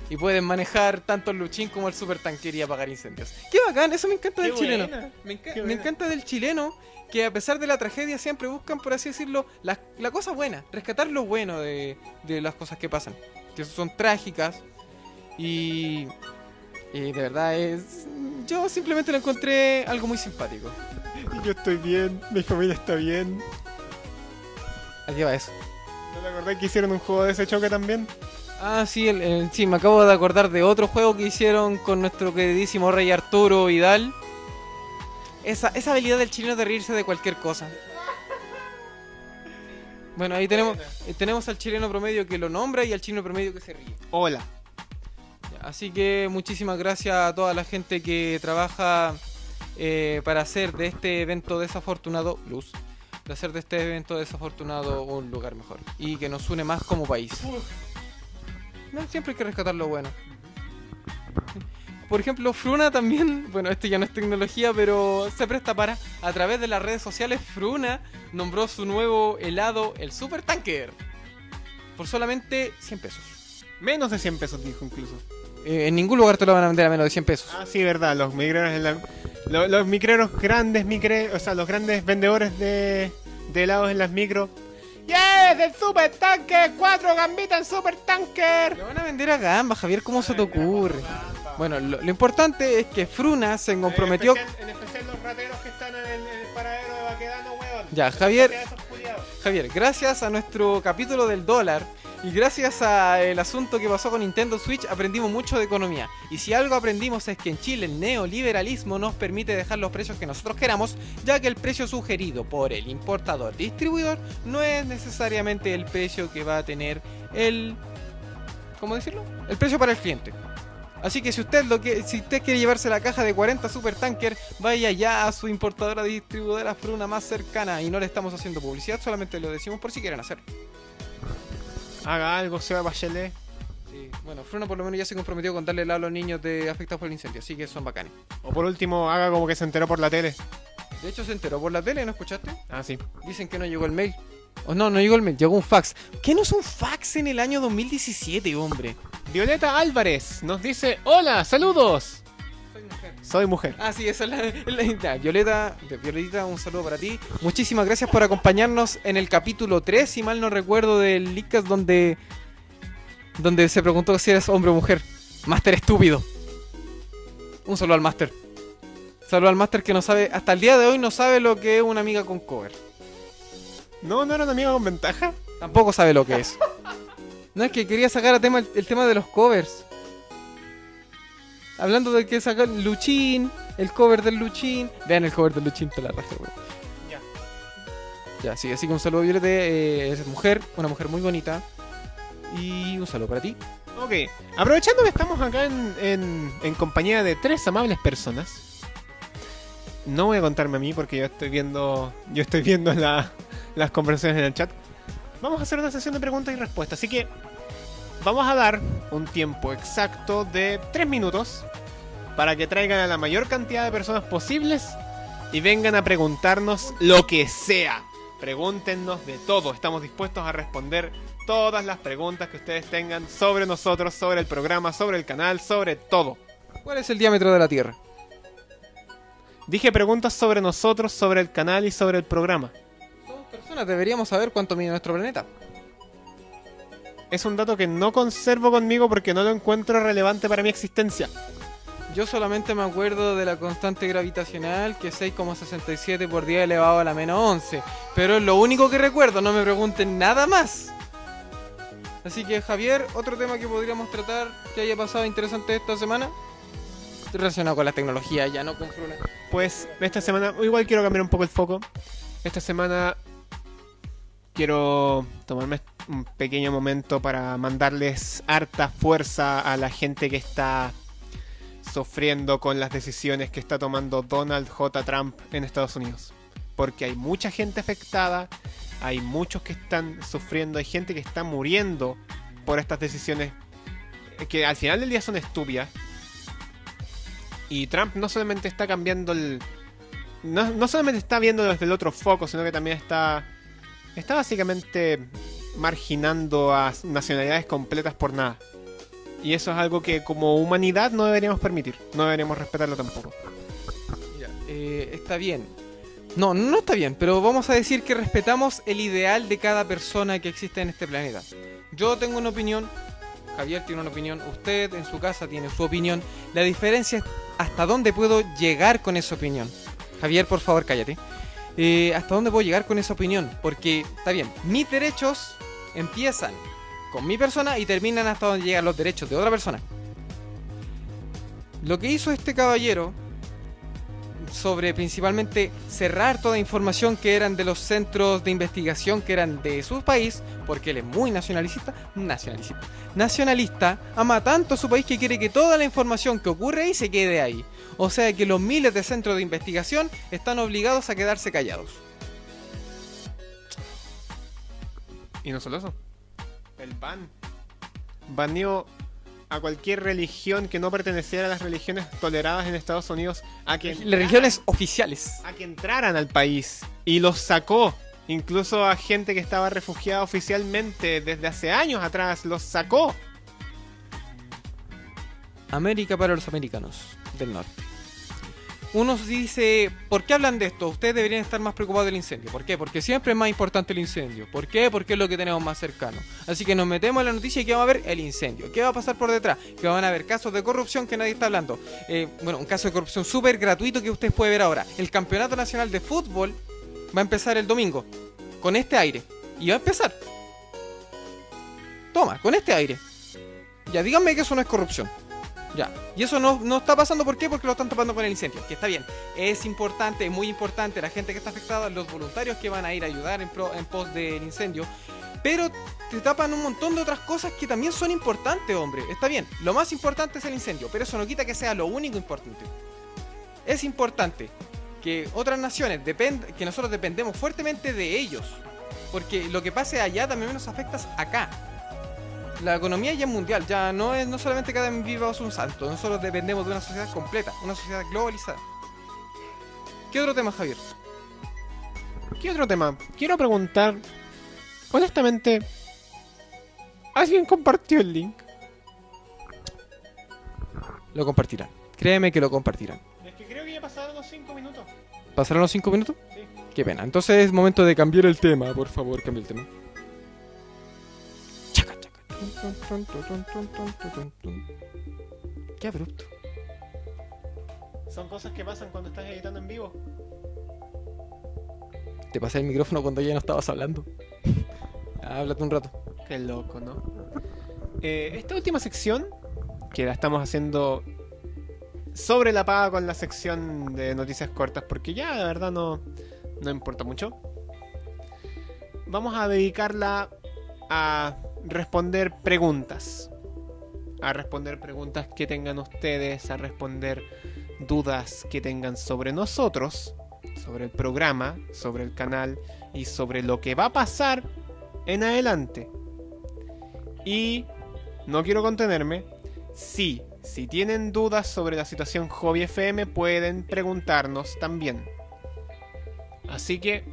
Speaker 2: Y pueden manejar tanto el Luchín como el Super Tanker y apagar incendios. ¡Qué bacán! Eso me encanta
Speaker 1: Qué
Speaker 2: del chileno.
Speaker 1: buena.
Speaker 2: Me, enca-
Speaker 1: Qué
Speaker 2: me encanta del chileno que a pesar de la tragedia siempre buscan, por así decirlo, la, la cosa buena, rescatar lo bueno de, de las cosas que pasan, que son trágicas y, y de verdad es... Yo simplemente lo encontré algo muy simpático.
Speaker 1: Yo estoy bien, mi familia está bien.
Speaker 2: Aquí va eso.
Speaker 1: ¿No te acordás que hicieron un juego de ese choque también?
Speaker 2: Ah, sí, el- el- sí, me acabo de acordar de otro juego que hicieron con nuestro queridísimo rey Arturo Vidal. Esa, esa habilidad del chileno de reírse de cualquier cosa. Bueno, ahí tenemos, eh, tenemos al chileno promedio que lo nombra y al chileno promedio que se ríe.
Speaker 1: Hola.
Speaker 2: Así que muchísimas gracias a toda la gente que trabaja eh, para hacer de este evento desafortunado, Luz, de hacer de este evento desafortunado un lugar mejor y que nos une más como país. No, siempre hay que rescatar lo bueno. Por ejemplo, Fruna también, bueno, esto ya no es tecnología, pero se presta para, a través de las redes sociales, Fruna nombró su nuevo helado, el Super Tanker, por solamente 100 pesos.
Speaker 1: Menos de 100 pesos dijo incluso.
Speaker 2: Eh, en ningún lugar te lo van a vender a menos de 100 pesos.
Speaker 1: Ah, sí, verdad, los micreros en la- lo- los, micreros grandes, micre, o sea, los grandes vendedores de, de helados en las micro. ¡Yes! ¡El super tanker! ¡Cuatro gambitas en super tanker!
Speaker 2: Lo van a vender a gamba, Javier, ¿cómo se te ocurre? Bueno, lo, lo importante es que Fruna se comprometió...
Speaker 1: En especial, en especial los rateros que están en el, en el paradero de Baquedano, weón.
Speaker 2: Ya, Javier. Javier, gracias a nuestro capítulo del dólar y gracias al asunto que pasó con Nintendo Switch aprendimos mucho de economía. Y si algo aprendimos es que en Chile el neoliberalismo nos permite dejar los precios que nosotros queramos, ya que el precio sugerido por el importador distribuidor no es necesariamente el precio que va a tener el ¿cómo decirlo? El precio para el cliente. Así que si usted lo que si usted quiere llevarse la caja de 40 Super Tanker, vaya ya a su importadora distribuidora Fruna más cercana y no le estamos haciendo publicidad, solamente lo decimos por si quieren hacer.
Speaker 1: Haga algo, Seba Bachelet.
Speaker 2: Sí, bueno, Fruna por lo menos ya se comprometió con darle helado a los niños de afectados por el incendio, así que son bacanes.
Speaker 1: O por último, haga como que se enteró por la tele.
Speaker 2: De hecho se enteró por la tele, ¿no escuchaste?
Speaker 1: Ah, sí.
Speaker 2: Dicen que no llegó el mail. O no, no llegó el mail, llegó un fax. ¿Qué no es un fax en el año 2017, hombre?
Speaker 1: Violeta Álvarez nos dice: Hola, saludos.
Speaker 2: Soy mujer. Ah, sí, esa es la, Violeta, Violetita, un saludo para ti. Muchísimas gracias por acompañarnos en el capítulo 3, si mal no recuerdo, del Leadcast donde, donde se preguntó si eres hombre o mujer. Máster estúpido. Un saludo al Máster. Saludo al Máster que no sabe, hasta el día de hoy no sabe lo que es una amiga con cover.
Speaker 1: No, no era una amiga con ventaja.
Speaker 2: Tampoco sabe lo que es. No es que quería sacar a tema el, el tema de los covers. Hablando de que sacar Luchín, el cover del Luchín. Vean el cover del Luchín, te la raja, weón.
Speaker 1: Ya.
Speaker 2: Ya, sí, así que un saludo, Violeta. eh, es mujer, una mujer muy bonita. Y un saludo para ti.
Speaker 1: Ok, aprovechando que estamos acá en, en- en compañía de tres amables personas. No voy a contarme a mí porque yo estoy viendo. Yo estoy viendo la- las conversaciones en el chat. Vamos a hacer una sesión de preguntas y respuestas. Así que vamos a dar un tiempo exacto de tres minutos para que traigan a la mayor cantidad de personas posibles y vengan a preguntarnos lo que sea. Pregúntenos de todo. Estamos dispuestos a responder todas las preguntas que ustedes tengan sobre nosotros, sobre el programa, sobre el canal, sobre todo.
Speaker 2: ¿Cuál es el diámetro de la Tierra?
Speaker 1: Dije preguntas sobre nosotros, sobre el canal y sobre el programa.
Speaker 2: Somos personas, deberíamos saber cuánto mide nuestro planeta.
Speaker 1: Es un dato que no conservo conmigo porque no lo encuentro relevante para mi existencia.
Speaker 2: Yo solamente me acuerdo de la constante gravitacional, que es 6,67 por 10 elevado a la menos 11. Pero es lo único que recuerdo, no me pregunten nada más. Así que Javier, otro tema que podríamos tratar que haya pasado interesante esta semana, relacionado con la tecnología, ya no con Fruna.
Speaker 1: Pues esta semana, igual quiero cambiar un poco el foco. Esta semana quiero tomarme un pequeño momento para mandarles harta fuerza a la gente que está sufriendo con las decisiones que está tomando Donald J. Trump en Estados Unidos. Porque hay mucha gente afectada, hay muchos que están sufriendo, hay gente que está muriendo por estas decisiones que al final del día son estúpidas. Y Trump no solamente está cambiando el... No, no solamente está viendo desde el otro foco, sino que también está... Está básicamente marginando a nacionalidades completas por nada. Y eso es algo que como humanidad no deberíamos permitir. No deberíamos respetarlo tampoco.
Speaker 2: Mira, eh, está bien. No, no está bien, pero vamos a decir que respetamos el ideal de cada persona que existe en este planeta. Yo tengo una opinión, Javier tiene una opinión, usted en su casa tiene su opinión. La diferencia es hasta dónde puedo llegar con esa opinión. Javier, por favor, cállate. Eh, ¿Hasta dónde puedo llegar con esa opinión? Porque, está bien, mis derechos empiezan con mi persona y terminan hasta donde llegan los derechos de otra persona. Lo que hizo este caballero sobre principalmente cerrar toda información que eran de los centros de investigación que eran de su país, porque él es muy nacionalista, nacionalista, nacionalista, ama tanto su país que quiere que toda la información que ocurre ahí se quede ahí. O sea que los miles de centros de investigación están obligados a quedarse callados.
Speaker 1: Y no solo eso. El ban. Baneó a cualquier religión que no perteneciera a las religiones toleradas en Estados Unidos a que,
Speaker 2: Las religiones oficiales.
Speaker 1: a que entraran al país. Y los sacó. Incluso a gente que estaba refugiada oficialmente desde hace años atrás. Los sacó.
Speaker 2: América para los americanos del norte. Uno dice, ¿por qué hablan de esto? Ustedes deberían estar más preocupados del incendio. ¿Por qué? Porque siempre es más importante el incendio. ¿Por qué? Porque es lo que tenemos más cercano. Así que nos metemos en la noticia y ¿qué vamos a ver? El incendio. ¿Qué va a pasar por detrás? Que van a haber casos de corrupción que nadie está hablando. Eh, bueno, un caso de corrupción súper gratuito que ustedes pueden ver ahora. El Campeonato Nacional de Fútbol va a empezar el domingo. Con este aire. Y va a empezar. Toma, con este aire. Ya, díganme que eso no es corrupción. Ya. Y eso no, no está pasando, ¿por qué? Porque lo están tapando con el incendio. Que está bien. Es importante, es muy importante la gente que está afectada, los voluntarios que van a ir a ayudar en, pro- en pos del incendio. Pero te tapan un montón de otras cosas que también son importantes, hombre. Está bien, lo más importante es el incendio, pero eso no quita que sea lo único importante. Es importante que otras naciones, depend que nosotros dependemos fuertemente de ellos. Porque lo que pase allá también nos afecta acá. La economía ya es mundial, ya no es no solamente cada viva es un santo, nosotros dependemos de una sociedad completa, una sociedad globalizada. ¿Qué otro tema, Javier?
Speaker 1: ¿Qué otro tema? Quiero preguntar. Honestamente. ¿Alguien compartió el link?
Speaker 2: Lo compartirán. Créeme que lo compartirán.
Speaker 1: Es que creo que ya pasaron los 5 minutos.
Speaker 2: ¿Pasaron los 5 minutos?
Speaker 1: Sí.
Speaker 2: Qué pena. Entonces es momento de cambiar el tema, por favor, cambia el tema. Qué abrupto.
Speaker 1: Son cosas que pasan cuando estás editando en vivo.
Speaker 2: Te pasé el micrófono cuando ya no estabas hablando. Háblate un rato.
Speaker 1: Qué loco, ¿no? Eh, esta última sección, que la estamos haciendo sobre la paga con la sección de noticias cortas, porque ya de verdad no, no importa mucho. Vamos a dedicarla a responder preguntas. A responder preguntas que tengan ustedes, a responder dudas que tengan sobre nosotros, sobre el programa, sobre el canal y sobre lo que va a pasar en adelante. Y no quiero contenerme. Sí, si tienen dudas sobre la situación Hobby FM, pueden preguntarnos también. Así que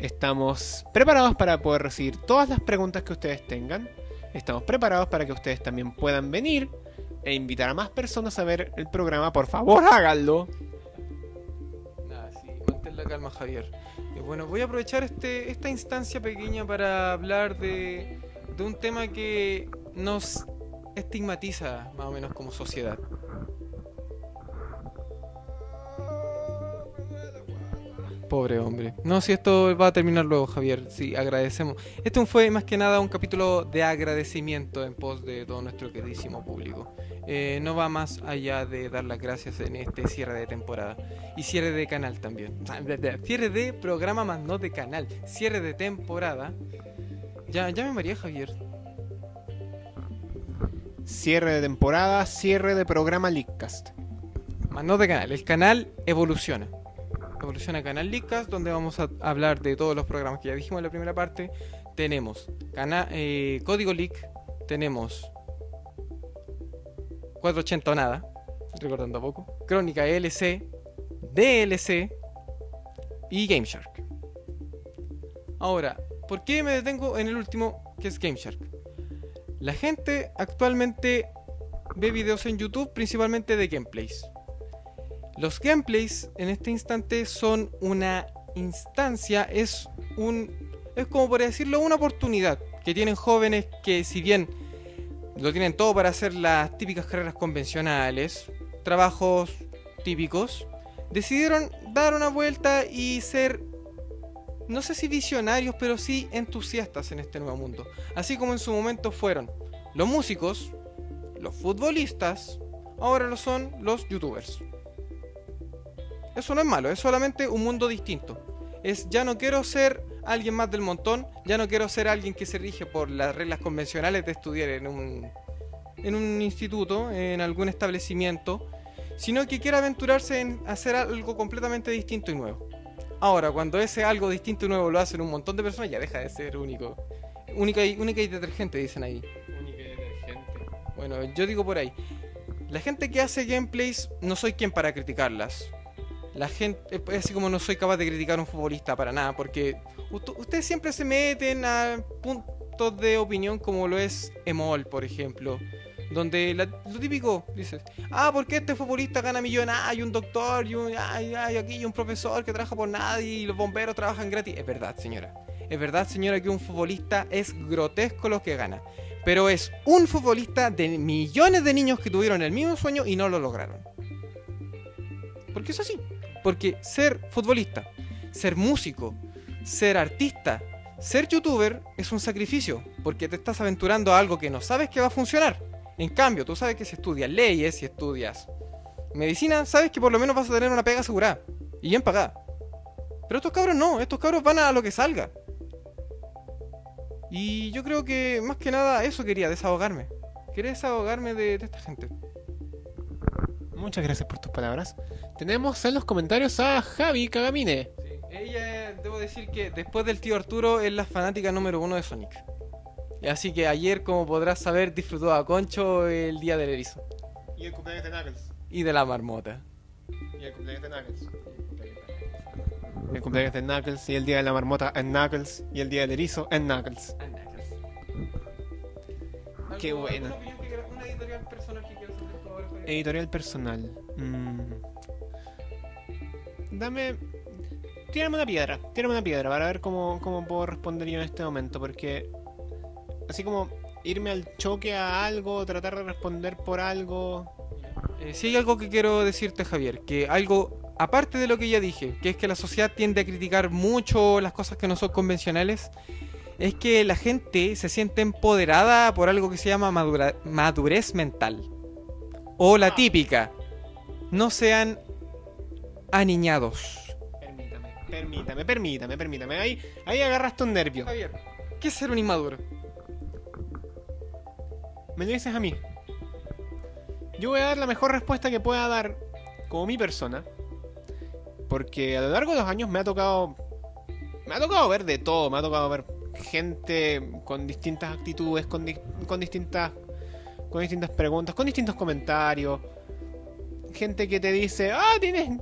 Speaker 1: estamos preparados para poder recibir todas las preguntas que ustedes tengan. Estamos preparados para que ustedes también puedan venir e invitar a más personas a ver el programa. Por favor, háganlo.
Speaker 2: Nada, sí, mantén la calma, Javier. Y bueno, voy a aprovechar este, esta instancia pequeña para hablar de, de un tema que nos estigmatiza más o menos como sociedad. Pobre hombre. No, si esto va a terminar luego, Javier. Sí, agradecemos. Este fue más que nada un capítulo de agradecimiento en pos de todo nuestro queridísimo público. Eh, no va más allá de dar las gracias en este cierre de temporada. Y cierre de canal también. Cierre de programa más no de canal. Cierre de temporada. Ya, ya me maría Javier.
Speaker 1: Cierre de temporada, cierre de programa Leakcast.
Speaker 2: Más no de canal. El canal evoluciona. Evoluciona Canal Leadcast, donde vamos a hablar de todos los programas que ya dijimos en la primera parte. Tenemos cana- eh, Código Leak, tenemos 480 o nada, recordando a poco. Crónica LC, DLC y Game Shark. Ahora, ¿por qué me detengo en el último que es Game Shark? La gente actualmente ve videos en YouTube principalmente de gameplays. Los gameplays en este instante son una instancia, es un es como por decirlo una oportunidad que tienen jóvenes que si bien lo tienen todo para hacer las típicas carreras convencionales, trabajos típicos, decidieron dar una vuelta y ser no sé si visionarios, pero sí entusiastas en este nuevo mundo. Así como en su momento fueron los músicos, los futbolistas, ahora lo son los youtubers. Eso no es malo, es solamente un mundo distinto. Es ya no quiero ser alguien más del montón, ya no quiero ser alguien que se rige por las reglas convencionales de estudiar en un, en un instituto, en algún establecimiento, sino que quiero aventurarse en hacer algo completamente distinto y nuevo. Ahora, cuando ese algo distinto y nuevo lo hacen un montón de personas, ya deja de ser único. Única y, única y detergente, dicen ahí. Bueno, yo digo por ahí. La gente que hace gameplays, no soy quien para criticarlas. La gente, es así como no soy capaz de criticar a un futbolista para nada, porque ustedes siempre se meten a puntos de opinión como lo es Emol, por ejemplo. Donde la- lo típico, dices, ah, ¿por qué este futbolista gana millones? Ah, hay un doctor, y un, ay, ay, aquí un profesor que trabaja por nadie y los bomberos trabajan gratis. Es verdad, señora. Es verdad, señora, que un futbolista es grotesco lo que gana. Pero es un futbolista de millones de niños que tuvieron el mismo sueño y no lo lograron. Porque es así. Porque ser futbolista, ser músico, ser artista, ser youtuber es un sacrificio. Porque te estás aventurando a algo que no sabes que va a funcionar. En cambio, tú sabes que si estudias leyes, si estudias medicina, sabes que por lo menos vas a tener una pega asegurada. Y bien pagada. Pero estos cabros no, estos cabros van a lo que salga. Y yo creo que más que nada eso quería, desahogarme. Quería desahogarme de, de esta gente.
Speaker 1: Muchas gracias por tus palabras. Tenemos en los comentarios a Javi Kagamine.
Speaker 2: Ella, debo decir que después del tío Arturo es la fanática número uno de Sonic. Y Así que ayer, como podrás saber, disfrutó a Concho el día del erizo.
Speaker 1: Y el cumpleaños de Knuckles.
Speaker 2: Y de la marmota.
Speaker 1: Y el cumpleaños de Knuckles. El cumpleaños de Knuckles y el día de la marmota en Knuckles y el día del erizo en Knuckles. Qué
Speaker 2: ¿Algo-
Speaker 1: buena.
Speaker 2: alguna opinión que quieras- una editorial personal que
Speaker 1: Editorial personal. Mm. Dame. Tírame una piedra. Tírame una piedra para ver cómo, cómo puedo responder yo en este momento. Porque. Así como irme al choque a algo, tratar de responder por algo.
Speaker 2: Eh, si hay algo que quiero decirte, Javier, que algo, aparte de lo que ya dije, que es que la sociedad tiende a criticar mucho las cosas que no son convencionales, es que la gente se siente empoderada por algo que se llama madura- madurez mental. O la típica, no sean aniñados.
Speaker 1: Permítame, permítame, permítame, permítame. Ahí, ahí agarraste un nervio.
Speaker 2: Javier, ¿qué es ser un inmaduro?
Speaker 1: Me lo dices a mí. Yo voy a dar la mejor respuesta que pueda dar como mi persona. Porque a lo largo de los años me ha tocado. Me ha tocado ver de todo. Me ha tocado ver gente con distintas actitudes, con, di- con distintas. Con distintas preguntas, con distintos comentarios. Gente que te dice, ah, tienes.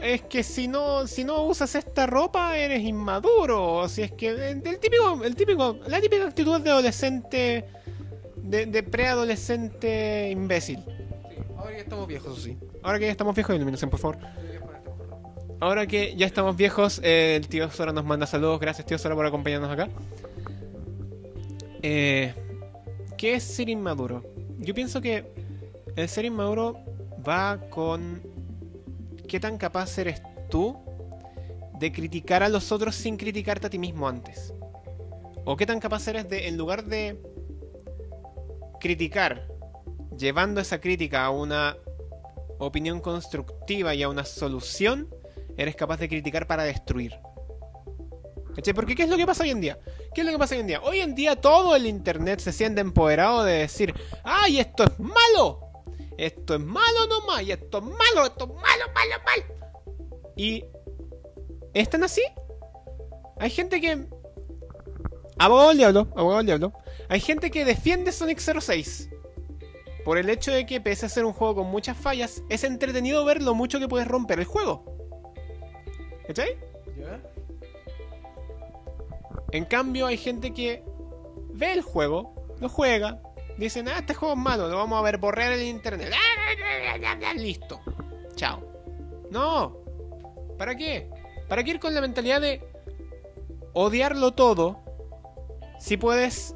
Speaker 1: Es que si no, si no usas esta ropa eres inmaduro. O si es que. El típico. El típico. La típica actitud de adolescente. De, de preadolescente imbécil.
Speaker 2: ahora ya estamos viejos, sí.
Speaker 1: Ahora que ya estamos viejos, iluminación, por favor. Ahora que ya estamos viejos, eh, el tío Sora nos manda saludos. Gracias, tío Sora, por acompañarnos acá. Eh, ¿Qué es ser inmaduro? Yo pienso que el ser inmaduro va con qué tan capaz eres tú de criticar a los otros sin criticarte a ti mismo antes. O qué tan capaz eres de, en lugar de criticar, llevando esa crítica a una opinión constructiva y a una solución, eres capaz de criticar para destruir. ¿Cachai? Porque ¿qué es lo que pasa hoy en día? ¿Qué es lo que pasa hoy en día? Hoy en día todo el internet se siente empoderado de decir, ¡ay, esto es malo! Esto es malo nomás, y esto es malo, esto es malo, malo, malo. Y ¿es tan así? Hay gente que... Abogado del diablo, abogado del diablo. Hay gente que defiende Sonic 06. Por el hecho de que, pese a ser un juego con muchas fallas, es entretenido ver lo mucho que puedes romper el juego. ¿Cachai? En cambio, hay gente que ve el juego, lo juega, dicen, ah, este juego es malo, lo vamos a ver borrar en internet. Listo. Chao. No. ¿Para qué? ¿Para qué ir con la mentalidad de odiarlo todo si puedes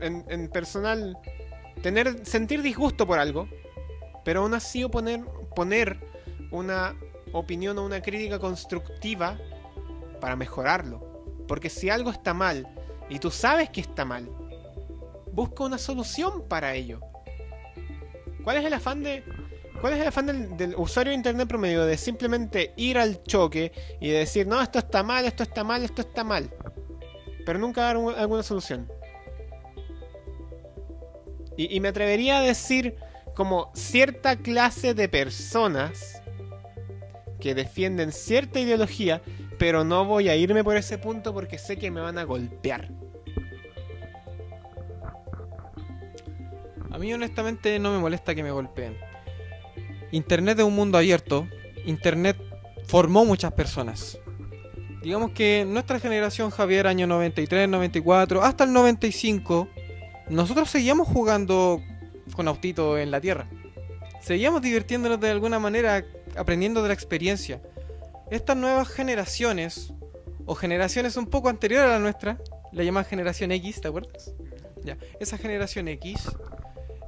Speaker 1: en, en personal tener sentir disgusto por algo, pero aún así poner, poner una opinión o una crítica constructiva para mejorarlo? Porque si algo está mal y tú sabes que está mal, busca una solución para ello. ¿Cuál es el afán de ¿Cuál es el afán del, usuario de internet promedio de simplemente ir al choque y decir, no, esto está mal, esto está mal, esto está mal? Pero nunca dar un- alguna solución. Y me atrevería a decir como cierta clase de personas que defienden cierta ideología, pero no voy a irme por ese punto porque sé que me van a golpear.
Speaker 2: A mí honestamente no me molesta que me golpeen. Internet es un mundo abierto. Internet formó muchas personas. Digamos que nuestra generación, Javier, año 93, 94, hasta el 95, nosotros seguíamos jugando con autito en la Tierra. Seguíamos divirtiéndonos de alguna manera, aprendiendo de la experiencia. Estas nuevas generaciones, o generaciones un poco anteriores a la nuestra, la llaman generación X, ¿te acuerdas? Ya, esa generación X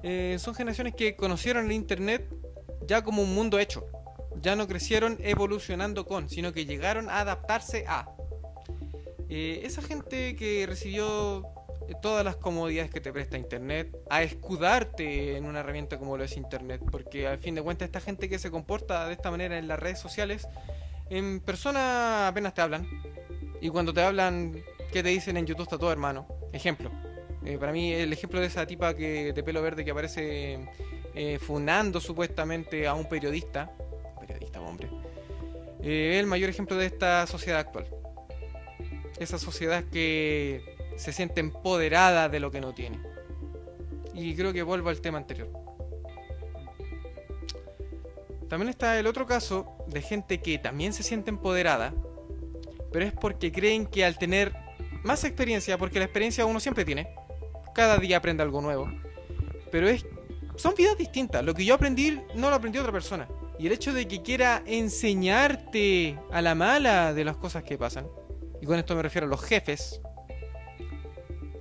Speaker 2: eh, son generaciones que conocieron el internet ya como un mundo hecho. Ya no crecieron evolucionando con, sino que llegaron a adaptarse a. Eh, esa gente que recibió eh, todas las comodidades que te presta internet, a escudarte en una herramienta como lo es internet, porque al fin de cuentas esta gente que se comporta de esta manera en las redes sociales, en persona apenas te hablan, y cuando te hablan, ¿qué te dicen en YouTube está todo hermano? Ejemplo. Eh, para mí el ejemplo de esa tipa que de pelo verde que aparece eh, funando supuestamente a un periodista, periodista hombre, eh, el mayor ejemplo de esta sociedad actual. Esa sociedad que se siente empoderada de lo que no tiene. Y creo que vuelvo al tema anterior. También está el otro caso de gente que también se siente empoderada, pero es porque creen que al tener más experiencia, porque la experiencia uno siempre tiene, cada día aprende algo nuevo, pero es son vidas distintas. Lo que yo aprendí no lo aprendió otra persona. Y el hecho de que quiera enseñarte a la mala de las cosas que pasan, y con esto me refiero a los jefes,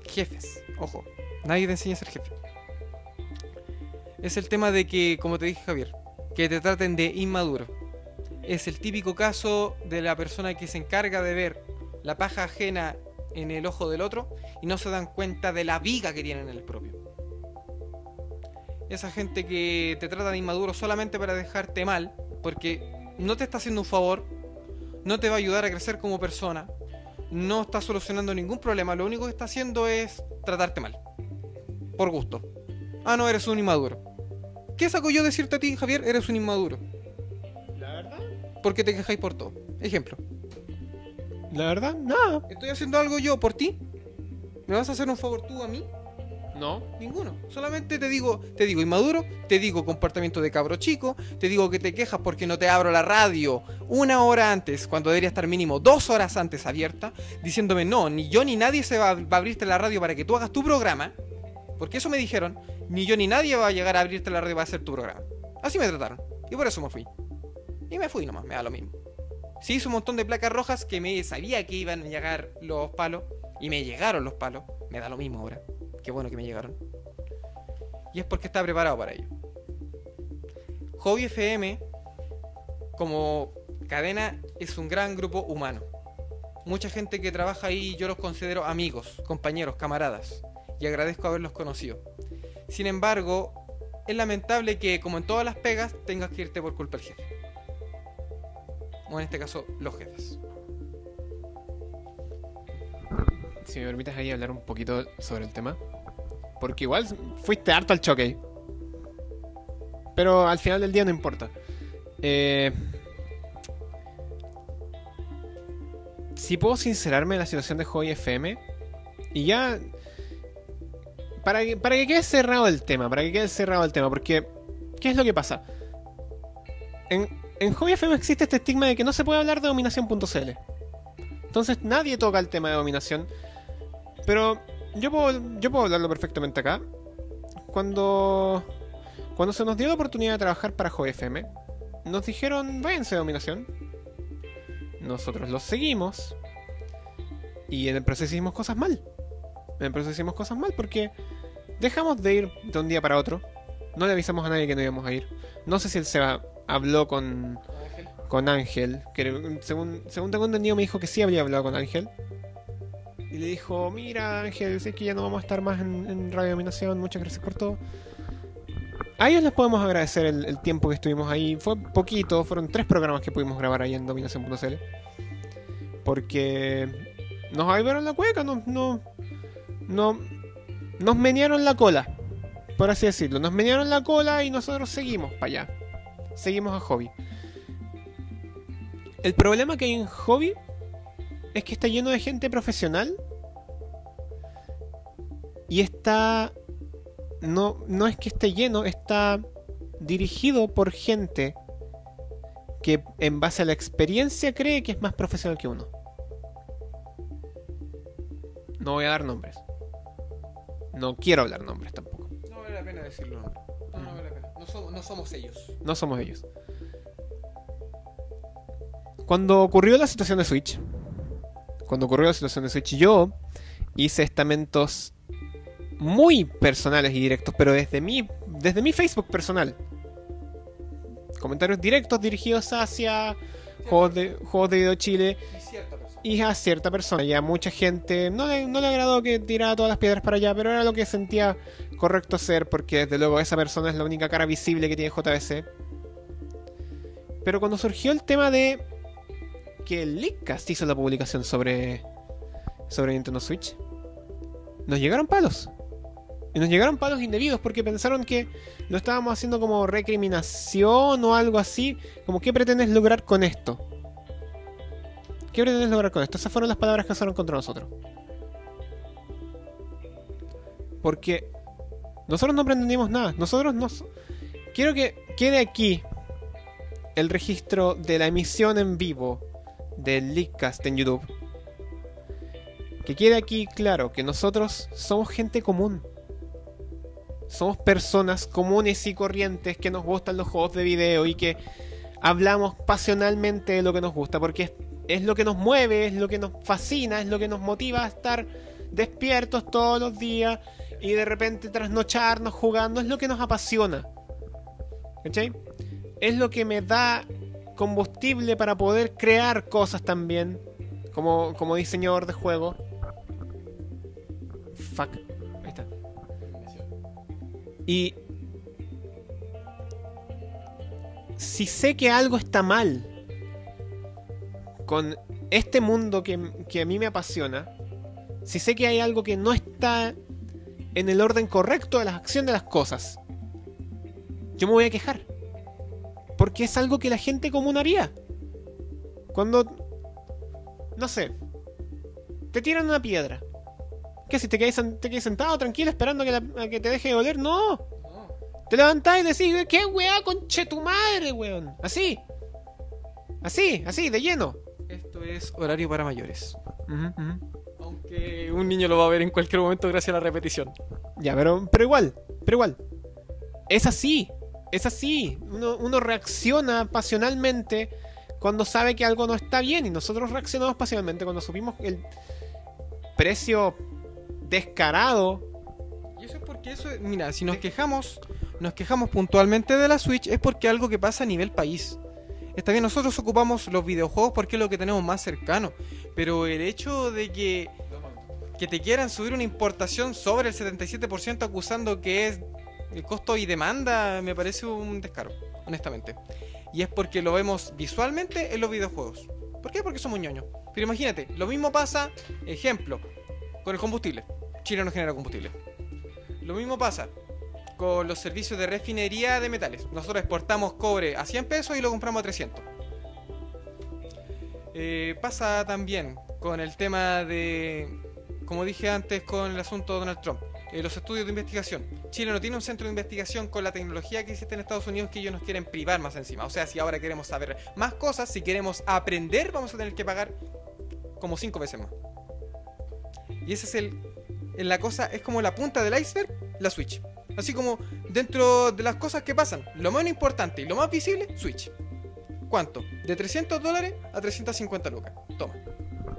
Speaker 2: jefes, ojo, nadie te enseña a ser jefe. Es el tema de que, como te dije Javier, que te traten de inmaduro. Es el típico caso de la persona que se encarga de ver la paja ajena en el ojo del otro y no se dan cuenta de la viga que tienen en el propio. Esa gente que te trata de inmaduro solamente para dejarte mal, porque no te está haciendo un favor, no te va a ayudar a crecer como persona, no está solucionando ningún problema, lo único que está haciendo es tratarte mal. Por gusto. Ah, no, eres un inmaduro. ¿Qué saco yo decirte a ti, Javier? Eres un inmaduro.
Speaker 1: ¿La verdad?
Speaker 2: Porque te quejáis por todo. Ejemplo.
Speaker 1: ¿La verdad? No.
Speaker 2: ¿Estoy haciendo algo yo por ti? ¿Me vas a hacer un favor tú a mí?
Speaker 1: No.
Speaker 2: Ninguno. Solamente te digo, te digo inmaduro, te digo comportamiento de cabro chico, te digo que te quejas porque no te abro la radio una hora antes, cuando debería estar mínimo dos horas antes abierta, diciéndome no, ni yo ni nadie se va, va a abrirte la radio para que tú hagas tu programa, porque eso me dijeron, ni yo ni nadie va a llegar a abrirte la radio para hacer tu programa. Así me trataron, y por eso me fui. Y me fui nomás, me da lo mismo. Sí hice un montón de placas rojas que me sabía que iban a llegar los palos, y me llegaron los palos, me da lo mismo ahora. Qué bueno que me llegaron. Y es porque está preparado para ello. Hobby FM, como cadena, es un gran grupo humano. Mucha gente que trabaja ahí yo los considero amigos, compañeros, camaradas. Y agradezco haberlos conocido. Sin embargo, es lamentable que, como en todas las pegas, tengas que irte por culpa del jefe. O en este caso, los jefes.
Speaker 1: si me permites ahí hablar un poquito sobre el tema. Porque igual fuiste harto al choque. Pero al final del día no importa. Eh, si puedo sincerarme en la situación de Joy FM. Y ya. Para que, quede cerrado el tema. Para que quede cerrado el tema. Porque. ¿Qué es lo que pasa? En, en FM existe este estigma de que no se puede hablar de dominación.cl. Entonces nadie toca el tema de dominación. Pero yo puedo, hablarlo perfectamente acá. Cuando, cuando se nos dio la oportunidad de trabajar para Hobby FM, nos dijeron, váyanse de dominación. Nosotros los seguimos. Y en el proceso hicimos cosas mal. Proceso hicimos cosas mal porque dejamos de ir de un día para otro. No le avisamos a nadie que no íbamos a ir. No sé si el Seba habló con, con Ángel. Que según, según tengo entendido me dijo que sí había hablado con Ángel. Y le dijo, mira Ángel, sé que ya no vamos a estar más en, Radio Dominación, muchas gracias por todo. A ellos les podemos agradecer el, el tiempo que estuvimos ahí. Fue poquito, fueron tres programas que pudimos grabar ahí en Dominación.cl. Porque nos ayudaron la cueca, no, no, no, nos menearon la cola, por así decirlo. Nos menearon la cola y nosotros seguimos para allá. Seguimos a Hobby. El problema que hay en Hobby es que está lleno de gente profesional y está no, no es que esté lleno, está dirigido por gente que en base a la experiencia cree que es más profesional que uno. No voy a dar nombres. No quiero hablar nombres tampoco.
Speaker 2: No vale la pena decirlo. No, no vale la pena. No somos, no somos ellos.
Speaker 1: No somos ellos. Cuando ocurrió la situación de Switch, cuando ocurrió la situación de Switch, yo hice estamentos muy personales y directos, pero desde mi, desde mi Facebook personal. Comentarios directos dirigidos hacia juegos de, juegos de video Chile
Speaker 2: Y
Speaker 1: a cierta persona. Y a mucha gente no le, no le agradó que tirara todas las piedras para allá, pero era lo que sentía correcto hacer, porque desde luego esa persona es la única cara visible que tiene JBC. Pero cuando surgió el tema de que Leakcast hizo la publicación sobre, sobre Nintendo Switch, nos llegaron palos. Y nos llegaron palos indebidos porque pensaron que lo estábamos haciendo como recriminación o algo así. Como, ¿qué pretendes lograr con esto? ¿Qué pretendes lograr con esto? Esas fueron las palabras que usaron contra nosotros. Porque nosotros no pretendimos nada. Nosotros nos... Quiero que quede aquí el registro de la emisión en vivo del Leakcast en YouTube. Que quede aquí claro que nosotros somos gente común. Somos personas comunes y corrientes que nos gustan los juegos de video y que hablamos pasionalmente de lo que nos gusta porque es, es lo que nos mueve, es lo que nos fascina, es lo que nos motiva a estar despiertos todos los días y de repente trasnocharnos jugando, es lo que nos apasiona. ¿Cachai? Es lo que me da combustible para poder crear cosas también como, como diseñador de juegos. Fuck. Ahí está. Y si sé que algo está mal con este mundo que, a mí me apasiona, si sé que hay algo que no está en el orden correcto de la acción de las cosas, yo me voy a quejar. Porque es algo que la gente común haría. Cuando, no sé, te tiran una piedra. ¿Qué si te quedas, te quedas sentado tranquilo esperando a que, te deje de doler? No. Te levantás y decís, ¿qué weá, conche tu madre, weón? Así. Así, así, de lleno.
Speaker 2: Esto es horario para mayores. Aunque un niño lo va a ver en cualquier momento gracias a la repetición.
Speaker 1: Ya, pero, pero igual, pero igual. Es así, es así. Uno, uno reacciona pasionalmente cuando sabe que algo no está bien y nosotros reaccionamos pasionalmente cuando supimos el precio descarado.
Speaker 2: Y eso es porque eso, mira, si nos quejamos, nos quejamos puntualmente de la Switch es porque algo que pasa a nivel país. Está bien, nosotros ocupamos los videojuegos porque es lo que tenemos más cercano, pero el hecho de que que te quieran subir una importación sobre el 77% acusando que es el costo y demanda me parece un descaro, honestamente. Y es porque lo vemos visualmente en los videojuegos. ¿Por qué? Porque somos ñoños. Pero imagínate, lo mismo pasa, ejemplo, con el combustible. Chile no genera combustible. Lo mismo pasa con los servicios de refinería de metales. Nosotros exportamos cobre a 100 pesos y lo compramos a 300. Eh, pasa también con el tema de, como dije antes, con el asunto de Donald Trump. eh, los estudios de investigación. Chile no tiene un centro de investigación con la tecnología que existe en Estados Unidos que ellos nos quieren privar más encima. O sea, si ahora queremos saber más cosas, si queremos aprender, vamos a tener que pagar como cinco veces más. Y ese es el, la cosa, es como la punta del iceberg, la Switch. Así como dentro de las cosas que pasan, lo más importante y lo más visible, Switch. ¿Cuánto? De 300 dólares a 350 lucas. Toma.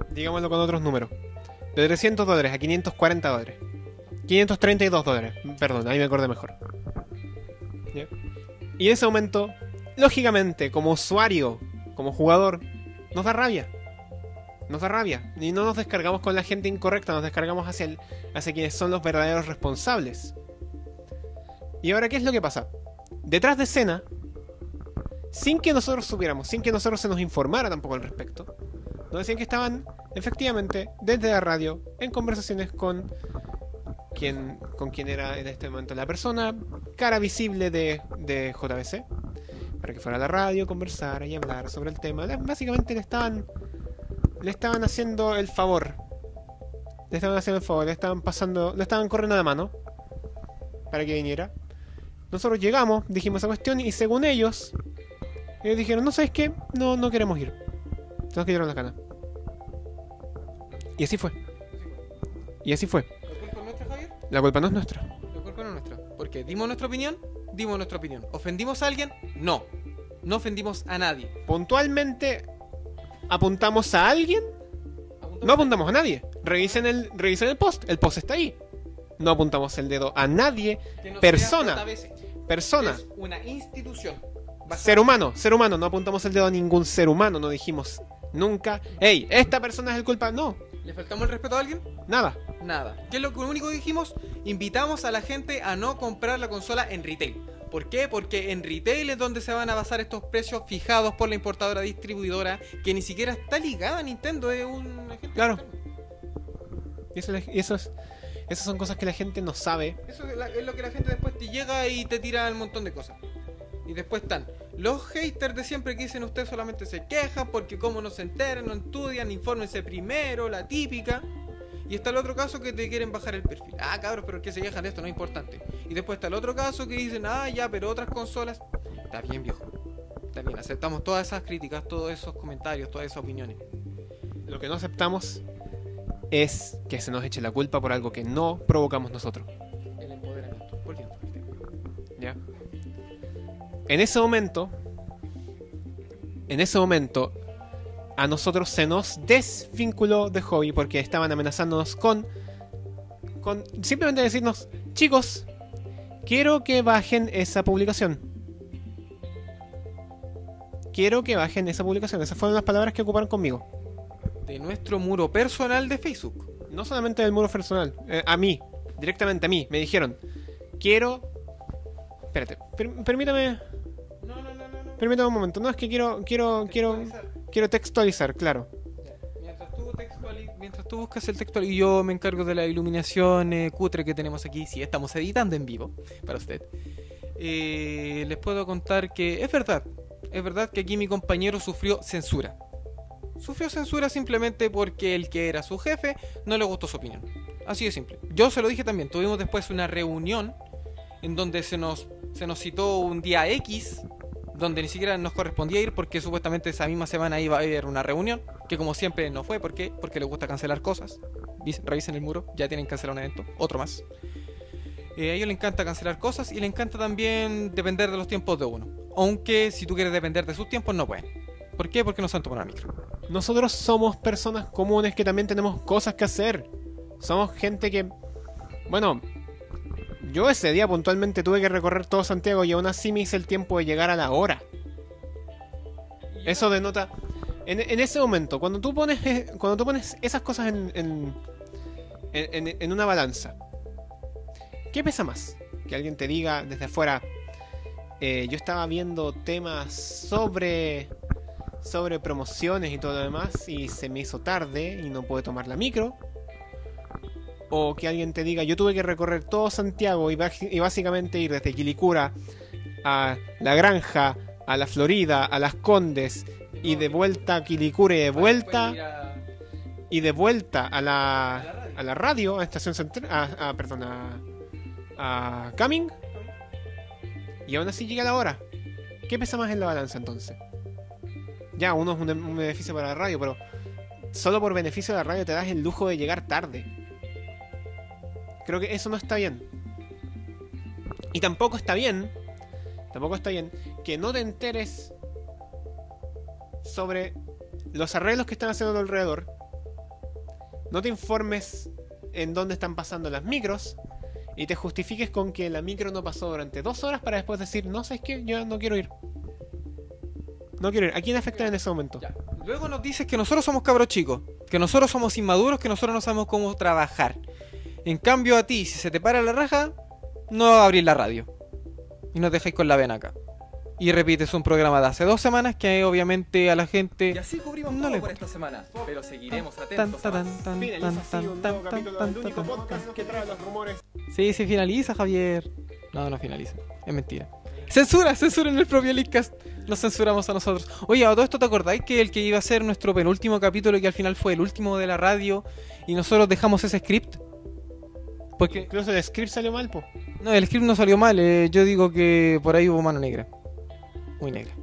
Speaker 1: Digámoslo con otros números. De 300 dólares a 540 dólares. 532 dólares. Perdón, ahí me acordé mejor. Y ese aumento, lógicamente, como usuario, como jugador, nos da rabia. Nos da rabia. Y no nos descargamos con la gente incorrecta, nos descargamos hacia, hacia quienes son los verdaderos responsables. Y ahora, ¿qué es lo que pasa? Detrás de escena, sin que nosotros supiéramos, sin que nosotros se nos informara tampoco al respecto, nos decían que estaban efectivamente desde la radio en conversaciones con quien, con quien era en este momento la persona, cara visible de, de JBC, para que fuera a la radio, conversara y hablar sobre el tema. Básicamente le estaban, le estaban haciendo el favor. Le estaban haciendo el favor, le estaban pasando, le estaban corriendo la mano para que viniera. Nosotros llegamos, dijimos esa cuestión y según ellos, ellos dijeron, no sabes qué, no, no queremos ir. Nos quitaron las ganas. Y así fue. Y así fue.
Speaker 2: ¿La culpa es nuestra, Javier?
Speaker 1: La culpa no es nuestra.
Speaker 2: La culpa no es nuestra. Porque dimos nuestra opinión, dimos nuestra opinión. ¿Ofendimos a alguien? No. No ofendimos a nadie.
Speaker 1: Puntualmente apuntamos a alguien, no apuntamos a nadie. Revisen el, revisen el post, el post está ahí. No apuntamos el dedo a nadie,
Speaker 2: Que
Speaker 1: persona. Persona,
Speaker 2: Es una institución.
Speaker 1: Ser humano, ser humano. No apuntamos el dedo a ningún ser humano, no dijimos nunca, hey, esta persona es el culpa. No,
Speaker 2: ¿Le faltamos el respeto a alguien?
Speaker 1: nada.
Speaker 2: Nada. ¿Qué es lo único que dijimos? Invitamos a la gente a no comprar la consola en retail. ¿Por qué? Porque en retail es donde se van a basar estos precios fijados por la importadora distribuidora que ni siquiera está ligada a Nintendo, es un agente
Speaker 1: Claro. Y eso, y eso es- esas son cosas que la gente no sabe.
Speaker 2: Eso es la- es lo que la gente después te llega y te tira un montón de cosas. Y después están los haters de siempre que dicen ustedes solamente se quejan porque como no se enteran, no estudian, infórmense primero, la típica. Y está el otro caso que te quieren bajar el perfil. Ah, cabros, pero que se quejan de esto no es importante. Y después está el otro caso que dicen, ah, ya, pero otras consolas. Está bien, viejo. Está bien, aceptamos todas esas críticas, todos esos comentarios, todas esas opiniones.
Speaker 1: Lo que no aceptamos es que se nos eche la culpa por algo que no provocamos nosotros.
Speaker 2: El empoderamiento. Volviendo al tema.
Speaker 1: ¿ya? En ese momento, en ese momento, a nosotros se nos desvinculó de hobby porque estaban amenazándonos con, con simplemente decirnos, chicos, quiero que bajen esa publicación. Quiero que bajen esa publicación. Esas fueron las palabras que ocuparon conmigo.
Speaker 2: De nuestro muro personal de Facebook.
Speaker 1: No solamente del muro personal, eh, a mí, directamente a mí, me dijeron, quiero... Espérate, per- permítame,
Speaker 2: No, no, no, no. no.
Speaker 1: permítame un momento. No, es que quiero, quiero, quiero,
Speaker 2: Textualizar.
Speaker 1: quiero textualizar, claro.
Speaker 2: Mientras tú, textuali- mientras tú buscas el textual y yo me encargo de la iluminación eh, cutre que tenemos aquí, si estamos editando en vivo para usted, eh, les puedo contar que es verdad, es verdad que aquí mi compañero sufrió censura. Sufrió censura simplemente porque el que era su jefe no le gustó su opinión. Así de simple. Yo se lo dije también, tuvimos después una reunión en donde se nos, se nos citó un día X donde ni siquiera nos correspondía ir porque supuestamente esa misma semana iba a haber una reunión, que como siempre no fue, ¿por qué? Porque le gusta cancelar cosas. Vis- Revisen el muro, ya tienen que cancelar un evento, otro más. Eh, a ellos le encanta cancelar cosas y le encanta también depender de los tiempos de uno. Aunque si tú quieres depender de sus tiempos, no pueden. ¿Por qué? Porque no saben tomar una micro.
Speaker 1: Nosotros somos personas comunes que también tenemos cosas que hacer. Somos gente que... Bueno, yo ese día puntualmente tuve que recorrer todo Santiago y aún así me hice el tiempo de llegar a la hora. Eso denota... En, ese momento, cuando tú pones, cuando tú pones esas cosas en, en, en- en una balanza, ¿qué pesa más? Que alguien te diga desde afuera, eh, yo estaba viendo temas sobre sobre promociones y todo lo demás y se me hizo tarde y no pude tomar la micro. o que alguien te diga, yo tuve que recorrer todo Santiago y, básicamente ir desde Quilicura a La Granja, a La Florida, a Las Condes y de vuelta a Quilicura y de vuelta y de vuelta a la, a la radio, a Estación Central, a, a- perdón, a, a Cumming y aún así llega la hora. ¿Qué pesa más en la balanza entonces? Ya, uno es un, beneficio para la radio, pero solo por beneficio de la radio te das el lujo de llegar tarde. Creo que eso no está bien. Y tampoco está bien, tampoco está bien que no te enteres sobre los arreglos que están haciendo a tu alrededor. No te informes en dónde están pasando las micros y te justifiques con que la micro no pasó durante dos horas para después decir, no, ¿sabes qué? Yo no quiero ir. No quiero ir. ¿A quién afecta en ese momento?
Speaker 2: Ya. Luego nos dices que nosotros somos cabros chicos, que nosotros somos inmaduros, que nosotros no sabemos cómo trabajar. En cambio a ti, si se te para la raja, no abrís la radio. Y nos dejáis con la vena acá. Y repites un programa de hace dos semanas que obviamente a la gente...
Speaker 5: Y así cubrimos
Speaker 2: No
Speaker 5: todo
Speaker 2: le
Speaker 5: por esta semana, pero seguiremos
Speaker 2: Tan,
Speaker 5: atentos
Speaker 2: tan,
Speaker 5: más.
Speaker 2: tan,
Speaker 1: Finaliza
Speaker 2: tan,
Speaker 1: así
Speaker 2: tan,
Speaker 1: un
Speaker 2: tan,
Speaker 1: nuevo
Speaker 2: tan,
Speaker 1: capítulo
Speaker 2: tan,
Speaker 1: del único
Speaker 2: tan,
Speaker 1: podcast
Speaker 2: tan.
Speaker 1: que trae los rumores.
Speaker 2: Sí, sí finaliza, Javier. No, no finaliza. Es mentira. Censura, censura en el propio Leadcast. Nos censuramos a nosotros. Oye, a todo esto te acordáis que el que iba a ser nuestro penúltimo capítulo y que al final fue el último de la radio y nosotros dejamos ese script? Porque
Speaker 1: Incluso el script salió mal, po.
Speaker 2: no, el script no salió mal. eh, yo digo que por ahí hubo mano negra. Muy negra.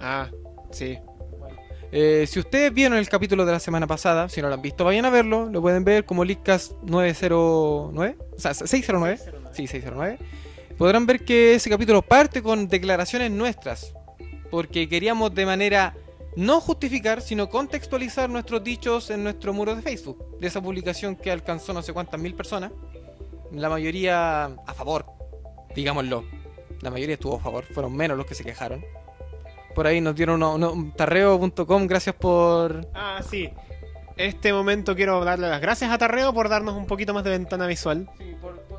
Speaker 1: Ah, sí.
Speaker 2: Eh, si ustedes vieron el capítulo de la semana pasada, si no lo han visto, vayan a verlo. Lo pueden ver como Leadcast 909. O sea, 609. Sí, 609. Podrán ver que ese capítulo parte con declaraciones nuestras. Porque queríamos de manera no justificar, sino contextualizar nuestros dichos en nuestro muro de Facebook. De esa publicación que alcanzó no sé cuántas mil personas. La mayoría a favor, digámoslo. La mayoría estuvo a favor, fueron menos los que se quejaron. Por ahí nos dieron uno- uno- tarreo.com, gracias por...
Speaker 1: Ah, sí. Este momento quiero darle las gracias a Tarreo por darnos un poquito más de ventana visual.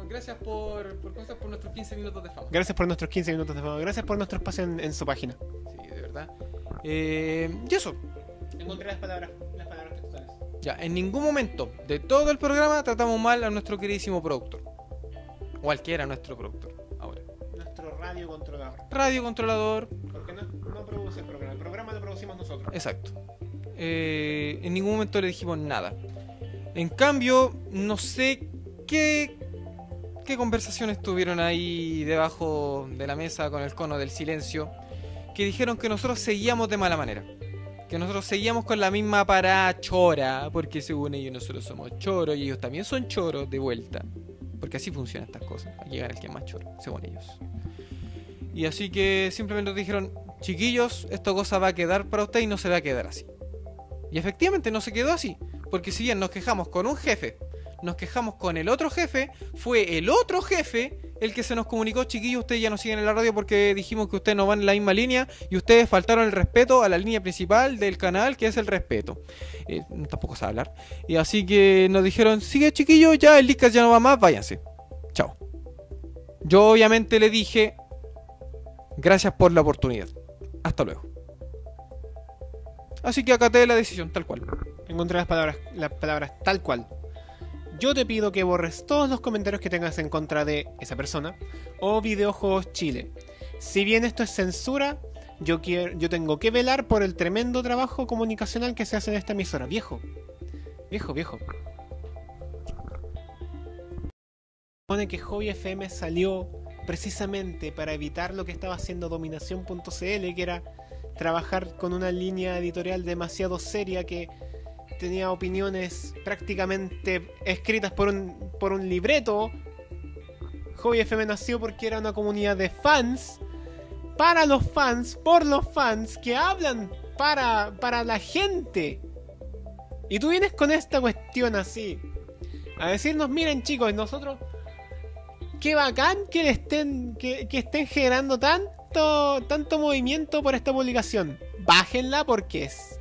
Speaker 2: Gracias por, por nuestros 15 minutos de fama.
Speaker 1: Gracias por nuestros 15 minutos de fama. Gracias por nuestro espacio en, en su página.
Speaker 2: Sí, de verdad. Eh, y eso,
Speaker 1: Encontré las palabras, las palabras textuales.
Speaker 2: ya, en ningún momento de todo el programa tratamos mal a nuestro queridísimo productor. O al que era nuestro productor, ahora.
Speaker 1: Nuestro radio controlador.
Speaker 2: Radio controlador,
Speaker 1: Porque no, no produce el programa. El programa lo producimos nosotros.
Speaker 2: exacto. Eh, en ningún momento le dijimos nada. En cambio, no sé qué, qué conversaciones tuvieron ahí debajo de la mesa con el cono del silencio, que dijeron que nosotros seguíamos de mala manera. Que nosotros seguíamos con la misma parada chora, porque según ellos nosotros somos choros y ellos también son choros de vuelta. Porque así funcionan estas cosas. Llegar el que más choro, según ellos. Y así que simplemente dijeron, chiquillos, esta cosa va a quedar para usted y no se va a quedar así. Y efectivamente no se quedó así. Porque si bien nos quejamos con un jefe, nos quejamos con el otro jefe, fue el otro jefe el que se nos comunicó, chiquillos, ustedes ya no siguen en la radio porque dijimos que ustedes no van en la misma línea y ustedes faltaron el respeto a la línea principal del canal, que es el respeto. Eh, tampoco sabe hablar. Y así que nos dijeron, sigue chiquillos, ya el Licas ya no va más, váyanse. Chao. Yo obviamente le dije, gracias por la oportunidad. Hasta luego. Así que acaté la decisión, tal cual.
Speaker 1: Encontré las palabras, las palabras tal cual. Yo te pido que borres todos los comentarios que tengas en contra de esa persona o Videojuegos Chile. Si bien esto es censura, yo, quiero, yo tengo que velar por el tremendo trabajo comunicacional que se hace en esta emisora. Viejo, viejo, viejo. Supone que Hobby FM salió precisamente para evitar lo que estaba haciendo Dominación.cl, que era trabajar con una línea editorial demasiado seria que tenía opiniones prácticamente escritas por un, por un libreto. Hobby FM nació porque era una comunidad de fans, para los fans, por los fans, que hablan para, para la gente. Y tú vienes con esta cuestión así, a decirnos, miren chicos, nosotros, qué bacán que, le estén, que, que estén generando tanto, tanto movimiento por esta publicación. Bájenla porque es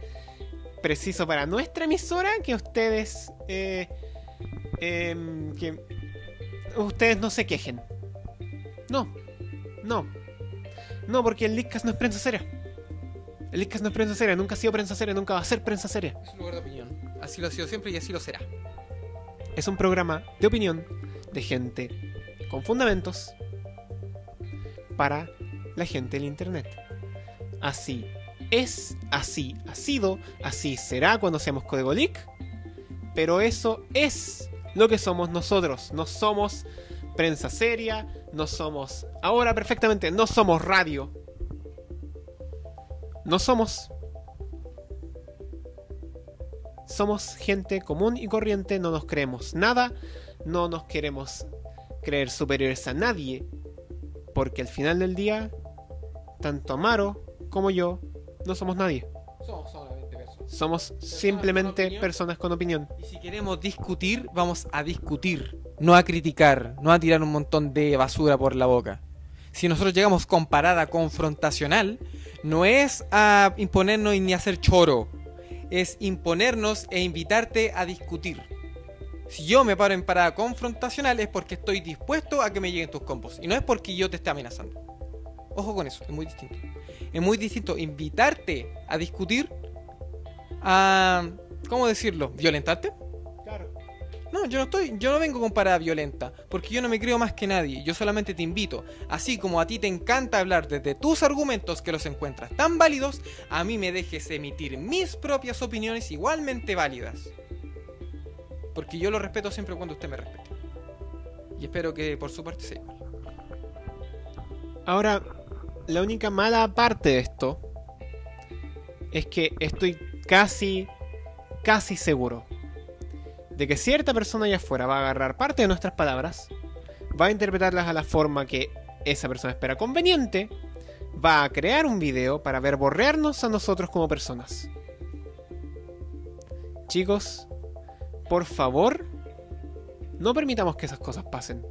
Speaker 1: preciso para nuestra emisora que ustedes eh, em, que ustedes no se quejen. No, no, no, porque el Leadcast no es prensa seria. El Leadcast no es prensa seria, nunca ha sido prensa seria, nunca va a ser prensa seria.
Speaker 2: Es un lugar de opinión. Así lo ha sido siempre y así lo será.
Speaker 1: es un programa de opinión de gente con fundamentos para la gente del Internet. Así es, así ha sido, así será cuando seamos Código. Pero eso es lo que somos nosotros. No somos prensa seria, no somos... Ahora perfectamente, no somos radio. No somos... Somos gente común y corriente, no nos creemos nada, no nos queremos creer superiores a nadie, porque al final del día, tanto Amaro como yo no somos nadie.
Speaker 2: Somos solamente personas.
Speaker 1: Somos
Speaker 2: con
Speaker 1: simplemente personas con opinión.
Speaker 2: Y si queremos discutir, vamos a discutir, no a criticar, no a tirar un montón de basura por la boca. Si nosotros llegamos con parada confrontacional, no es a imponernos ni a hacer choro, es imponernos e invitarte a discutir. Si yo me paro en parada confrontacional es porque estoy dispuesto a que me lleguen tus combos y no es porque yo te esté amenazando. Ojo con eso, es muy distinto. Es muy distinto invitarte a discutir a ¿cómo decirlo? ¿Violentarte?
Speaker 1: Claro.
Speaker 2: No, yo no estoy, yo no vengo con parada violenta, porque yo no me creo más que nadie, yo solamente te invito, así como a ti te encanta hablar desde tus argumentos que los encuentras tan válidos, a mí me dejes emitir mis propias opiniones igualmente válidas. Porque yo lo respeto siempre cuando usted me respete. Y espero que por su parte sea igual.
Speaker 1: Ahora, la única mala parte de esto es que estoy casi, casi seguro de que cierta persona allá afuera va a agarrar parte de nuestras palabras, va a interpretarlas a la forma que esa persona espera conveniente, va a crear un video para ver borrearnos a nosotros como personas. Chicos, por favor, no permitamos que esas cosas pasen.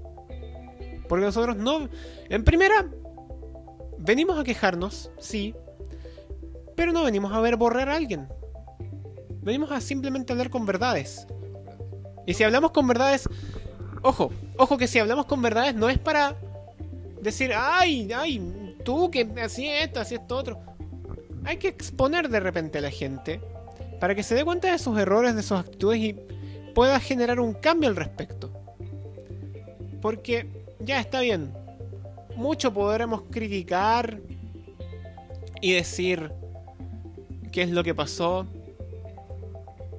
Speaker 1: Porque nosotros no... En primera, venimos a quejarnos, sí, pero no venimos a ver borrar a alguien. Venimos a simplemente hablar con verdades. Y si hablamos con verdades, ojo, ojo que si hablamos con verdades no es para decir, ay, ay, tú que así esto, así esto otro. Hay que exponer de repente a la gente para que se dé cuenta de sus errores, de sus actitudes y pueda generar un cambio al respecto. Porque ya está bien. Mucho podremos criticar y decir qué es lo que pasó.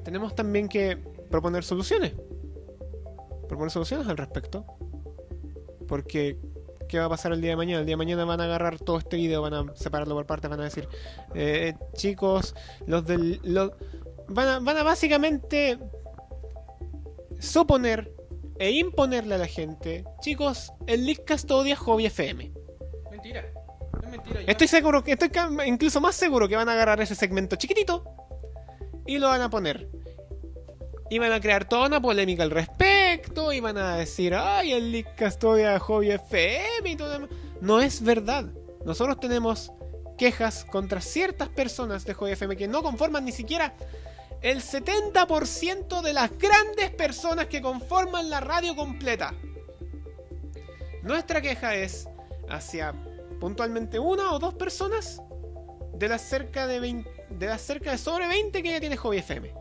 Speaker 1: Tenemos también que proponer soluciones. Proponer soluciones al respecto. Porque, ¿qué va a pasar el día de mañana? El día de mañana van a agarrar todo este video, van a separarlo por partes, van a decir, eh, chicos, los del... los- van, a, van a básicamente suponer e imponerle a la gente, chicos, el Leadcast odia Hobby FM.
Speaker 2: Mentira. Es mentira.
Speaker 1: Estoy seguro, que estoy incluso más seguro que van a agarrar ese segmento chiquitito y lo van a poner. Y van a crear toda una polémica al respecto. Y van a decir, ay, el Leadcast odia Hobby FM y todo. No es verdad. Nosotros tenemos quejas contra ciertas personas de Hobby FM que no conforman ni siquiera el 70% de las grandes personas que conforman la radio completa. Nuestra queja es hacia puntualmente una o dos personas de las cerca de 20 de las cerca de sobre 20 que ya tiene Hobby FM.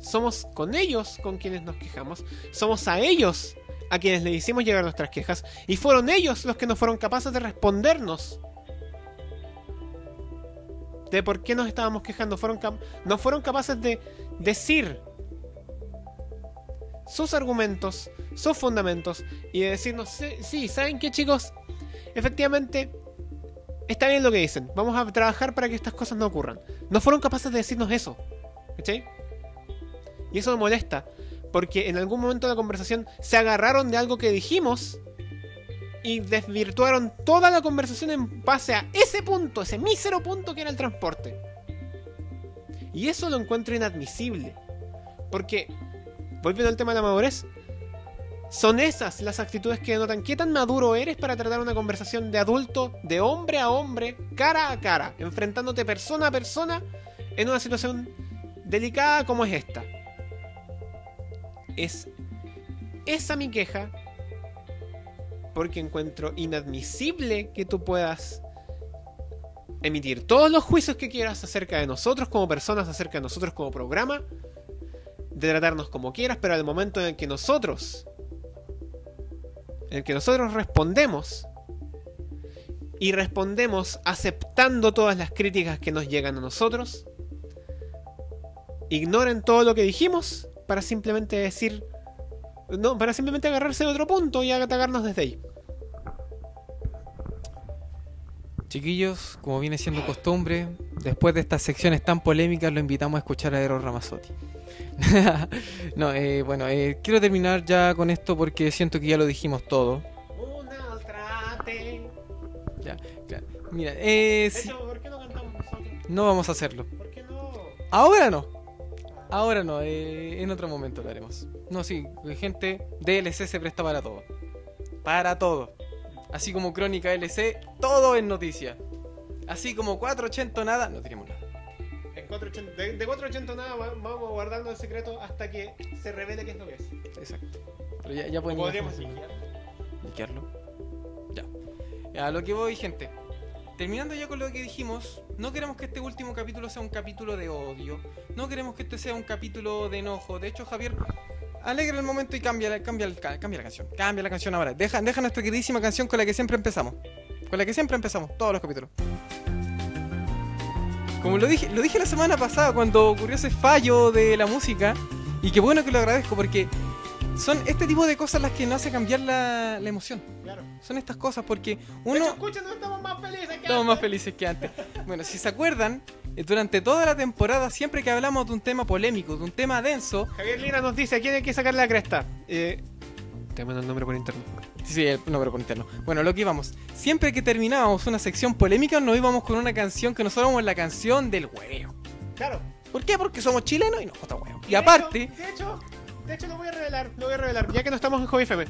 Speaker 1: Somos con ellos con quienes nos quejamos, somos a ellos a quienes le hicimos llegar nuestras quejas y fueron ellos los que no fueron capaces de respondernos de por qué nos estábamos quejando, fueron no fueron capaces de decir sus argumentos, sus fundamentos y de decirnos, sí, sí, ¿saben qué chicos? Efectivamente, está bien lo que dicen, vamos a trabajar para que estas cosas no ocurran. No fueron capaces de decirnos eso, ¿cachai? Y eso me molesta, porque en algún momento de la conversación se agarraron de algo que dijimos y desvirtuaron toda la conversación en base a ese punto, ese mísero punto que era el transporte. Y eso lo encuentro inadmisible, porque volviendo al tema de la madurez, son esas las actitudes que denotan qué tan maduro eres para tratar una conversación de adulto, de hombre a hombre, cara a cara, enfrentándote persona a persona en una situación delicada como es esta. Es esa mi queja, porque encuentro inadmisible que tú puedas emitir todos los juicios que quieras acerca de nosotros como personas, acerca de nosotros como programa, de tratarnos como quieras, pero al momento en el que nosotros, en el que nosotros respondemos, y respondemos aceptando todas las críticas que nos llegan a nosotros, ignoren todo lo que dijimos para simplemente decir, no, para simplemente agarrarse de otro punto y atacarnos desde ahí.
Speaker 2: Chiquillos, como viene siendo costumbre, después de estas secciones tan polémicas, lo invitamos a escuchar a Eros Ramazzotti. no, eh, bueno, eh, quiero terminar ya con esto porque siento que ya lo dijimos todo.
Speaker 1: Te-
Speaker 2: Claro. Mira, eh,
Speaker 1: ¿por qué no cantamos nosotros?
Speaker 2: no vamos a hacerlo.
Speaker 1: ¿Por qué no?
Speaker 2: Ahora no. Ahora no, eh, en otro momento lo haremos. No, sí, gente, DLC se presta para todo. Para todo. Así como Crónica LC, todo es noticia. Así como 480 nada, no tenemos nada.
Speaker 1: En 480 de, de 480 nada va- vamos guardando el secreto hasta que se revele qué es lo que es.
Speaker 2: Exacto. Pero ya, ya pueden
Speaker 1: Podríamos
Speaker 2: imaginarse.
Speaker 1: liquear.
Speaker 2: Liquearlo. Ya. A lo que voy, gente. Terminando ya con lo que dijimos, no queremos que este último capítulo sea un capítulo de odio. No queremos que este sea un capítulo de enojo. De hecho, Javier, alegra el momento y cambia, cambia, cambia la canción. Cambia la canción ahora. Deja, deja nuestra queridísima canción con la que siempre empezamos. Con la que siempre empezamos, todos los capítulos. Como lo dije, lo dije la semana pasada cuando ocurrió ese fallo de la música. Y qué bueno que lo agradezco porque son este tipo de cosas las que nos hace cambiar la, la emoción.
Speaker 1: Claro.
Speaker 2: Son estas cosas porque
Speaker 1: hecho,
Speaker 2: uno
Speaker 1: escúchanos, estamos más felices que
Speaker 2: estamos más
Speaker 1: antes.
Speaker 2: felices que antes. Bueno, si se acuerdan, eh, durante toda la temporada, siempre que hablamos de un tema polémico, de un tema denso,
Speaker 1: Javier Lira nos dice, ¿a quién hay que sacar la cresta? Eh, te mando el nombre por internet.
Speaker 2: sí, el nombre por interno. Bueno, lo que íbamos, siempre que terminábamos una sección polémica, nos íbamos con una canción que nosotros llamamos la canción del hueveo.
Speaker 1: Claro.
Speaker 2: ¿Por qué? Porque somos chilenos y nos gusta huevo. Y
Speaker 1: De
Speaker 2: aparte,
Speaker 1: hecho- De hecho, de hecho lo voy a revelar, lo voy a revelar, ya que no estamos en Hobby FM.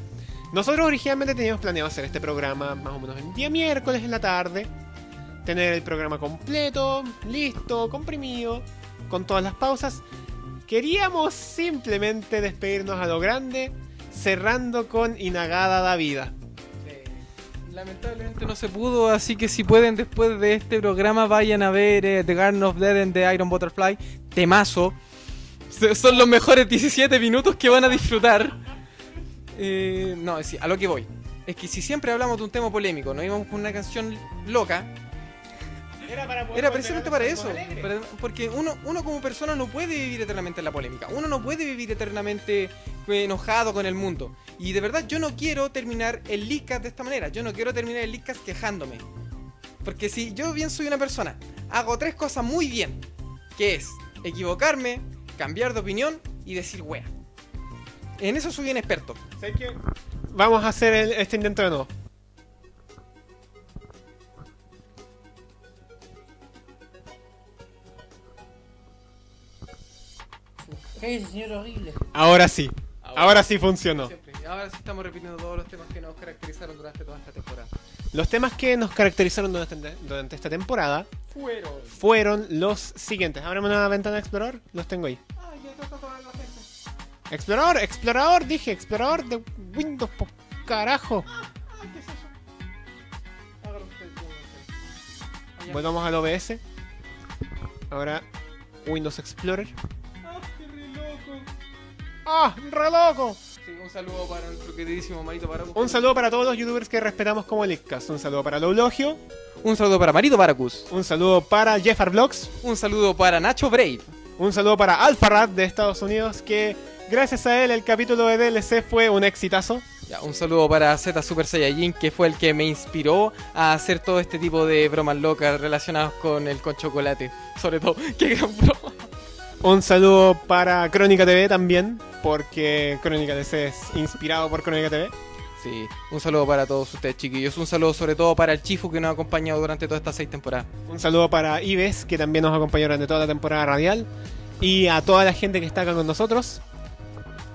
Speaker 1: Nosotros originalmente teníamos planeado hacer este programa más o menos el día miércoles en la tarde. Tener el programa completo, listo, comprimido, con todas las pausas. Queríamos simplemente despedirnos a lo grande, cerrando con Inagada da Vida.
Speaker 2: Lamentablemente no se pudo, así que si pueden después de este programa vayan a ver eh, The Garden of Dead de Iron Butterfly, temazo. Son los mejores 17 minutos que van a disfrutar. Eh, no, sí, a lo que voy. Es que si siempre hablamos de un tema polémico, nos íbamos con una canción loca,
Speaker 1: Era, para poder
Speaker 2: era precisamente para eso. para- porque uno, uno como persona no puede vivir eternamente en la polémica. Uno no puede vivir eternamente eh, enojado con el mundo. Y de verdad yo no quiero terminar el Leadcast de esta manera. Yo no quiero terminar el Leadcast quejándome. Porque si yo bien soy una persona, hago tres cosas muy bien. Que es equivocarme, cambiar de opinión y decir wea. En eso soy un experto.
Speaker 1: ¿Sabes qué? Vamos a hacer el- este intento de nuevo.
Speaker 6: Cállese, señor horrible.
Speaker 1: Ahora sí. Ahora sí funcionó.
Speaker 2: Ahora sí estamos repitiendo todos los temas que nos caracterizaron durante toda esta temporada.
Speaker 1: Los temas que nos caracterizaron durante, durante esta temporada
Speaker 2: Fueron.
Speaker 1: fueron los siguientes. Ábreme una ventana de explorador. Los tengo ahí.
Speaker 2: Ay, ya toca toda la gente.
Speaker 1: Explorador, explorador, dije, explorador de Windows, po carajo.
Speaker 2: ¿qué es eso? Usted, no sé. Allá.
Speaker 1: Volvamos al OBS. Ahora Windows Explorer.
Speaker 2: Ah, qué re loco.
Speaker 1: ¡Ah, re loco!
Speaker 2: Sí, un saludo para nuestro queridísimo Marito Baracus.
Speaker 1: Un saludo para todos los youtubers que respetamos como Leakcast. Un saludo para Loulogio.
Speaker 2: Un saludo para Marito Baracus.
Speaker 1: Un saludo para Jeffar Vlogs.
Speaker 2: Un saludo para Nacho Brave.
Speaker 1: Un saludo para Alfarad de Estados Unidos. Que gracias a él el capítulo de DLC fue un exitazo.
Speaker 2: Ya, un saludo para Z Super Saiyajin, que fue el que me inspiró a hacer todo este tipo de bromas locas relacionadas con el con chocolate. Sobre todo, qué gran broma.
Speaker 1: Un saludo para Crónica TV también, porque Crónica DC es inspirado por Crónica TV.
Speaker 2: Sí, un saludo para todos ustedes, chiquillos. Un saludo sobre todo para el Chifu que nos ha acompañado durante todas estas seis temporadas.
Speaker 1: Un saludo para Ives, que también nos acompañó durante toda la temporada radial. Y a toda la gente que está acá con nosotros.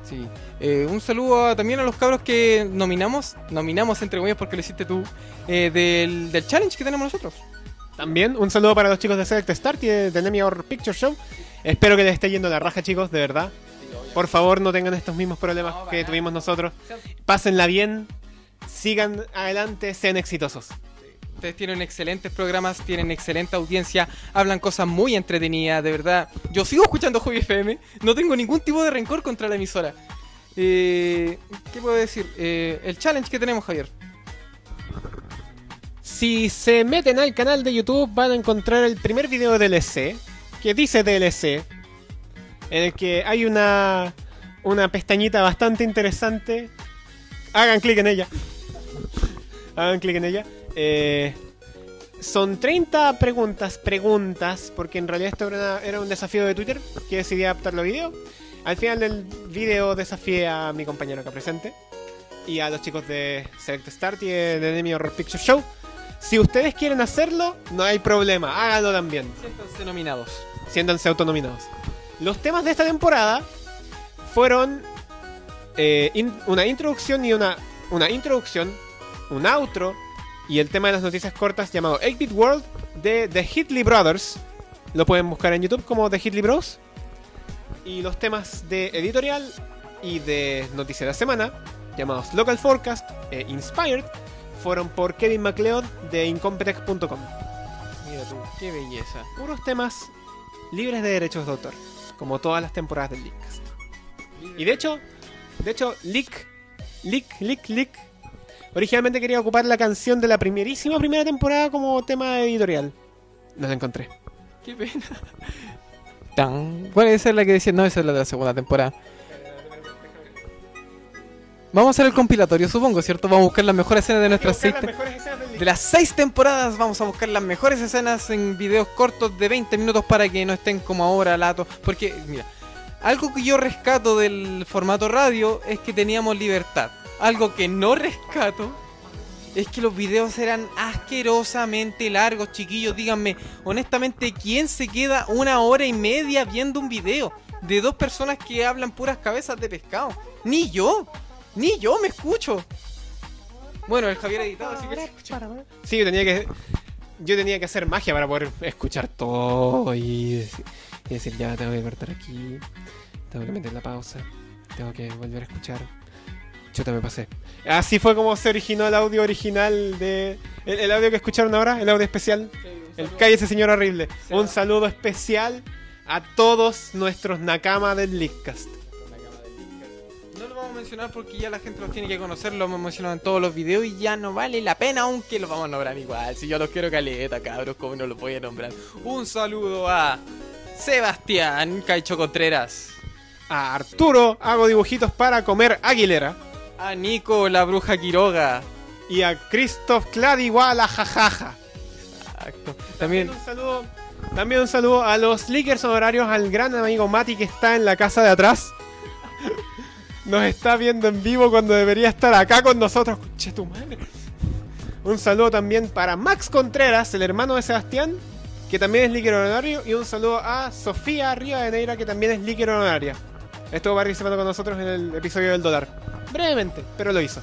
Speaker 2: Sí. Eh, un saludo a- también a los cabros que nominamos, nominamos entre comillas porque lo hiciste tú, eh, del, del challenge que tenemos nosotros.
Speaker 1: También un saludo para los chicos de Select Start y de The Enemy Horror Picture Show. Espero que les esté yendo la raja, chicos, de verdad. Por favor, no tengan estos mismos problemas
Speaker 2: No,
Speaker 1: que tuvimos nosotros. Pásenla bien, sigan adelante, sean exitosos.
Speaker 2: Ustedes tienen excelentes programas, tienen excelente audiencia, hablan cosas muy entretenidas, de verdad. Yo sigo escuchando Hobby FM, no tengo ningún tipo de rencor contra la emisora. Eh, ¿Qué puedo decir? Eh, el challenge que tenemos, Javier.
Speaker 1: Si se meten al canal de YouTube van a encontrar el primer video de DLC, que dice DLC, en el que hay una, una pestañita bastante interesante. Hagan clic en ella. Hagan clic en ella. Eh, son 30 preguntas, preguntas, porque en realidad esto era, una- era un desafío de Twitter que decidí adaptarlo a video. Al final del video desafié a mi compañero acá presente y a los chicos de Select Start y de Enemy Horror Picture Show. Si ustedes quieren hacerlo, no hay problema, háganlo también.
Speaker 2: Siéntanse nominados.
Speaker 1: Siéntanse autonominados. Los temas de esta temporada fueron eh, in- una introducción y una, una introducción, un outro y el tema de las noticias cortas llamado 8-Bit World de The Hitley Brothers. Lo pueden buscar en YouTube como The Hitley Bros. Y los temas de editorial y de noticia de la semana, llamados Local Forecast e Inspired, fueron por Kevin MacLeod de Incompetech.com.
Speaker 2: Mira tú, qué belleza.
Speaker 1: Puros temas libres de derechos de autor, como todas las temporadas del Leakcast. Y de hecho, de hecho, Leak, Leak, Leak, Leak, originalmente quería ocupar la canción de la primerísima primera temporada como tema editorial. No la encontré.
Speaker 2: Qué pena. Tan. ¿Cuál es esa la que decía? No, esa es la de la segunda temporada. Vamos a hacer el compilatorio, supongo, ¿cierto? Vamos a buscar las mejores escenas de nuestras seis, te- de las seis temporadas. Vamos a buscar las mejores escenas en videos cortos de 20 minutos para que no estén como ahora latos. Porque, mira, algo que yo rescato del formato radio es que teníamos libertad. Algo que no rescato es que los videos eran asquerosamente largos, chiquillos. Díganme, honestamente, ¿quién se queda una hora y media viendo un video de dos personas que hablan puras cabezas de pescado? Ni yo, ni yo me escucho. Bueno, el Javier editado, así que se escucha.
Speaker 1: Sí, yo tenía que. Yo tenía que hacer magia para poder escuchar todo y decir, y decir, ya tengo que cortar aquí, tengo que meter la pausa, tengo que volver a escuchar. Chuta, me pasé. Así fue como se originó el audio original de. El, el audio que escucharon ahora, el audio especial. El cállese señor horrible. Un saludo especial a todos nuestros nakamas del Leakcast.
Speaker 2: Vamos a mencionar porque ya la gente los tiene que conocer, lo hemos mencionado en todos los videos y ya no vale la pena, aunque los vamos a nombrar igual. Si yo los quiero caleta, cabros, como no los voy a nombrar. Un saludo a Sebastián Caicho Contreras,
Speaker 1: A Arturo hago dibujitos para comer Aguilera.
Speaker 2: a Nico la Bruja Quiroga.
Speaker 1: Y a Christoph Cladiwala jajaja.
Speaker 2: Exacto.
Speaker 1: También
Speaker 2: También
Speaker 1: un saludo. También un saludo a los leakers honorarios, al gran amigo Mati que está en la casa de atrás. Nos está viendo en vivo cuando debería estar acá con nosotros. Tu madre. Un saludo también para Max Contreras, el hermano de Sebastián, que también es líquido honorario. Y un saludo a Sofía Rivadeneira, que también es líquido honoraria. Estuvo participando con nosotros en el episodio del dólar. Brevemente, pero lo hizo.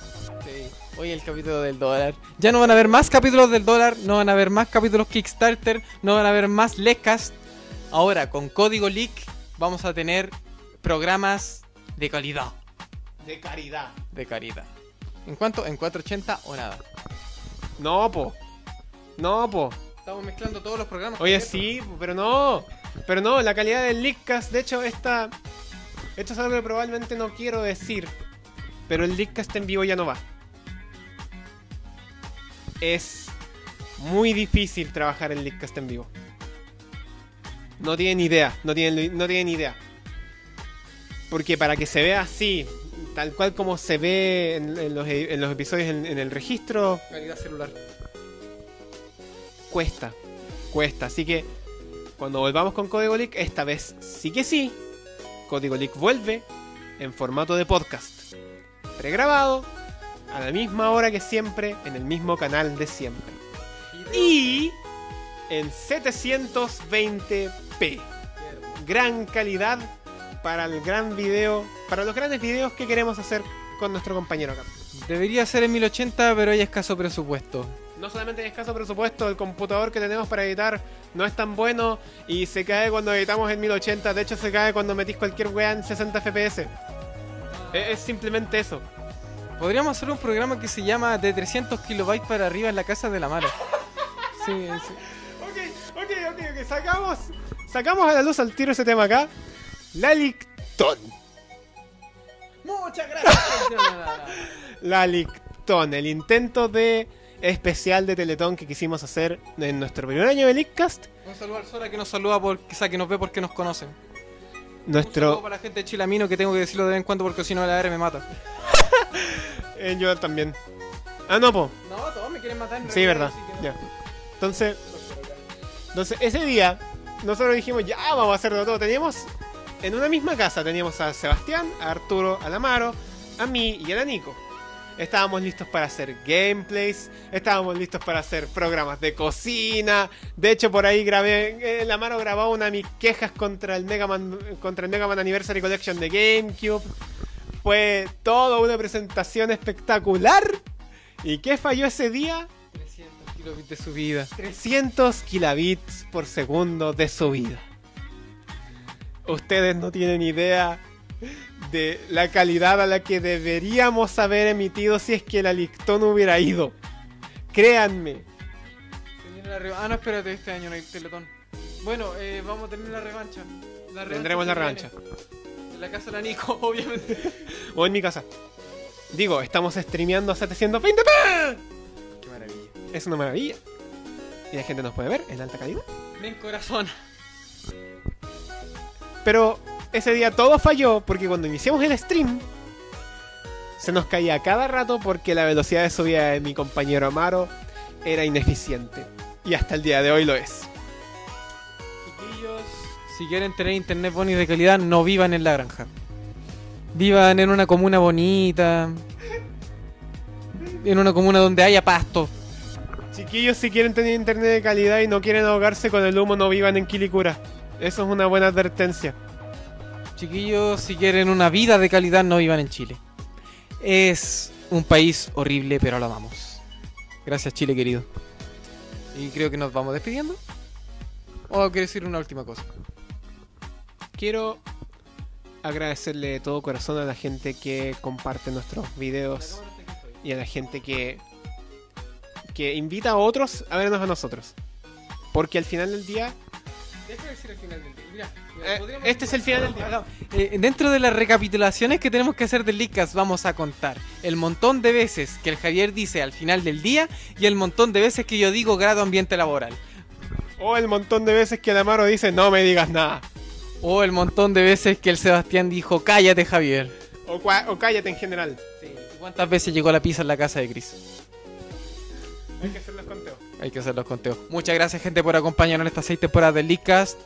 Speaker 2: Hoy el capítulo del dólar. Ya no van a haber más capítulos del dólar, no van a haber más capítulos Kickstarter, no van a haber más Lecast. Ahora, con código leak, vamos a tener programas de calidad.
Speaker 1: De caridad.
Speaker 2: De calidad. ¿En cuánto? ¿En 480 o nada?
Speaker 1: No, po. No, po.
Speaker 2: Estamos mezclando todos los programas.
Speaker 1: Oye, sí, pero no. Pero no, la calidad del Leakcast, de hecho, esta. Esto es algo que probablemente no quiero decir. Pero el Leakcast en vivo ya no va. Es muy difícil trabajar el Leakcast en vivo. No tienen idea, no tienen, no tienen idea. Porque para que se vea así, tal cual como se ve en, en los, en los episodios en- en el registro,
Speaker 2: Calidad celular.
Speaker 1: cuesta, cuesta. Así que cuando volvamos con Código Leak, esta vez sí que sí, Código Leak vuelve en formato de podcast. Pregrabado, a la misma hora que siempre, en el mismo canal de siempre. Y en 720p. Gran calidad para el gran video, para los grandes videos que queremos hacer con nuestro compañero acá.
Speaker 2: Debería ser en 1080, pero hay escaso presupuesto.
Speaker 1: No solamente hay escaso presupuesto, el computador que tenemos para editar no es tan bueno y se cae cuando editamos en 1080. De hecho, se cae cuando metís cualquier weá en 60 FPS. Es, es simplemente eso.
Speaker 2: Podríamos hacer un programa que se llama de 300 kilobytes para arriba en la casa de la Mara. Sí, sí.
Speaker 1: Ok, ok, ok, ok. Sacamos, sacamos a la luz al tiro ese tema acá. La Lictón.
Speaker 6: Muchas gracias. No, no, no, no.
Speaker 1: La Lictón, el intento de especial de Teletón que quisimos hacer en nuestro primer año de Leakcast.
Speaker 2: Un saludo al Sora que nos saluda, por, que nos ve porque nos conocen. Un saludo
Speaker 1: Nuestro.
Speaker 2: para la gente de Chilamino que tengo que decirlo de vez en cuando porque si no la R me mata.
Speaker 1: eh, yo también. Ah, no, po.
Speaker 2: No, todos me quieren matar. en
Speaker 1: Sí, verdad.
Speaker 2: que-
Speaker 1: Ya. Entonces, entonces, ese día, nosotros dijimos, ya vamos a hacerlo todo. Teníamos, en una misma casa, teníamos a Sebastián, a Arturo, a Lamaro, a mí y a la Nico. Estábamos listos para hacer gameplays, estábamos listos para hacer programas de cocina. De hecho, por ahí grabé, eh, Lamaro grabó una de mis quejas contra el Mega Man, contra el Mega Man Anniversary Collection de GameCube. Fue toda una presentación espectacular. ¿Y qué falló ese día?
Speaker 2: 300 kilobits de subida.
Speaker 1: 300 kilobits por segundo de subida. Ustedes no tienen idea de la calidad a la que deberíamos haber emitido si es que la Lictón hubiera ido. Créanme.
Speaker 2: Ah, no, espérate, este año no hay Teletón. Bueno, eh, vamos a tener la revancha. La revancha
Speaker 1: Tendremos la
Speaker 2: viene.
Speaker 1: revancha.
Speaker 2: En la casa de la Nico, obviamente.
Speaker 1: O en mi casa. Digo, estamos streameando a 720p.
Speaker 2: Qué maravilla.
Speaker 1: Es una maravilla. Y la gente nos puede ver en alta calidad.
Speaker 2: Ven, corazón.
Speaker 1: Pero ese día todo falló porque cuando iniciamos el stream se nos caía cada rato porque la velocidad de subida de mi compañero Amaro era ineficiente. Y hasta el día de hoy lo es.
Speaker 2: Chiquillos, si quieren tener internet bonito de calidad, no vivan en la granja. Vivan en una comuna bonita. En una comuna donde haya pasto.
Speaker 1: Chiquillos, si quieren tener internet de calidad y no quieren ahogarse con el humo, no vivan en Quilicura. Eso es una buena advertencia.
Speaker 2: Chiquillos, si quieren una vida de calidad, no vivan en Chile. Es un país horrible, pero lo amamos. Gracias, Chile querido. Y creo que nos vamos despidiendo. ¿O quiero decir una última cosa?
Speaker 1: Quiero agradecerle de todo corazón a la gente que comparte nuestros videos y a la gente que que invita a otros a vernos a nosotros. Porque al final del día,
Speaker 2: Deja decir el final del día. Mira,
Speaker 1: Eh,
Speaker 2: podríamos-
Speaker 1: este es el final del día.
Speaker 2: Eh, dentro de las recapitulaciones que tenemos que hacer del Leadcast vamos a contar el montón de veces que el Javier dice al final del día y el montón de veces que yo digo grado ambiente laboral.
Speaker 1: o el montón de veces que el Amaro dice no me digas nada.
Speaker 2: O el montón de veces que el Sebastián dijo cállate Javier.
Speaker 1: O, o cállate en general.
Speaker 2: ¿Y ¿Cuántas veces llegó la pizza en la casa de Chris?
Speaker 1: Hay que hacer.
Speaker 2: Hay que hacer los conteos. Muchas gracias gente por acompañarnos en estas seis temporadas del Leadcast.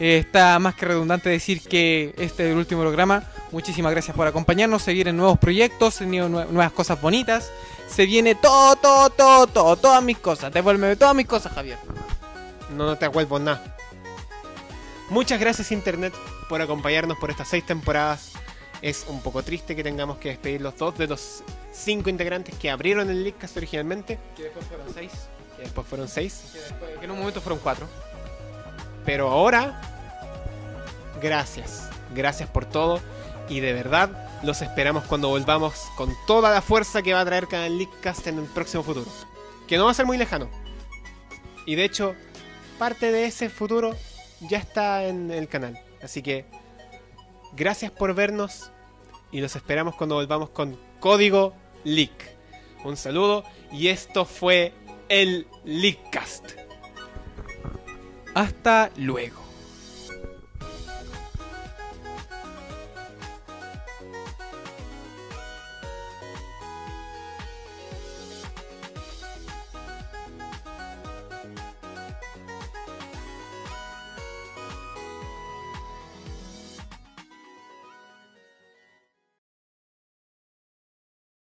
Speaker 2: Eh, está más que redundante decir que este es el último programa. Muchísimas gracias por acompañarnos. Se vienen nuevos proyectos, se vienen nue- nuevas cosas bonitas. Se viene todo, todo, todo, todo, todas mis cosas. Devuélveme todas mis cosas, Javier.
Speaker 1: No, no te acuerdo nada. Muchas gracias Internet por acompañarnos por estas seis temporadas. Es un poco triste que tengamos que despedir los dos de los cinco integrantes que abrieron el Leadcast originalmente,
Speaker 2: Que después fueron seis.
Speaker 1: Que después fueron seis.
Speaker 2: Que, después- que en un momento fueron cuatro.
Speaker 1: Pero ahora, gracias. Gracias por todo. Y de verdad, los esperamos cuando volvamos con toda la fuerza que va a traer cada Leakcast en el próximo futuro. Que no va a ser muy lejano. Y de hecho, parte de ese futuro ya está en el canal. Así que, gracias por vernos. Y los esperamos cuando volvamos con Código Leak. Un saludo. Y esto fue el Leakcast.
Speaker 2: Hasta luego.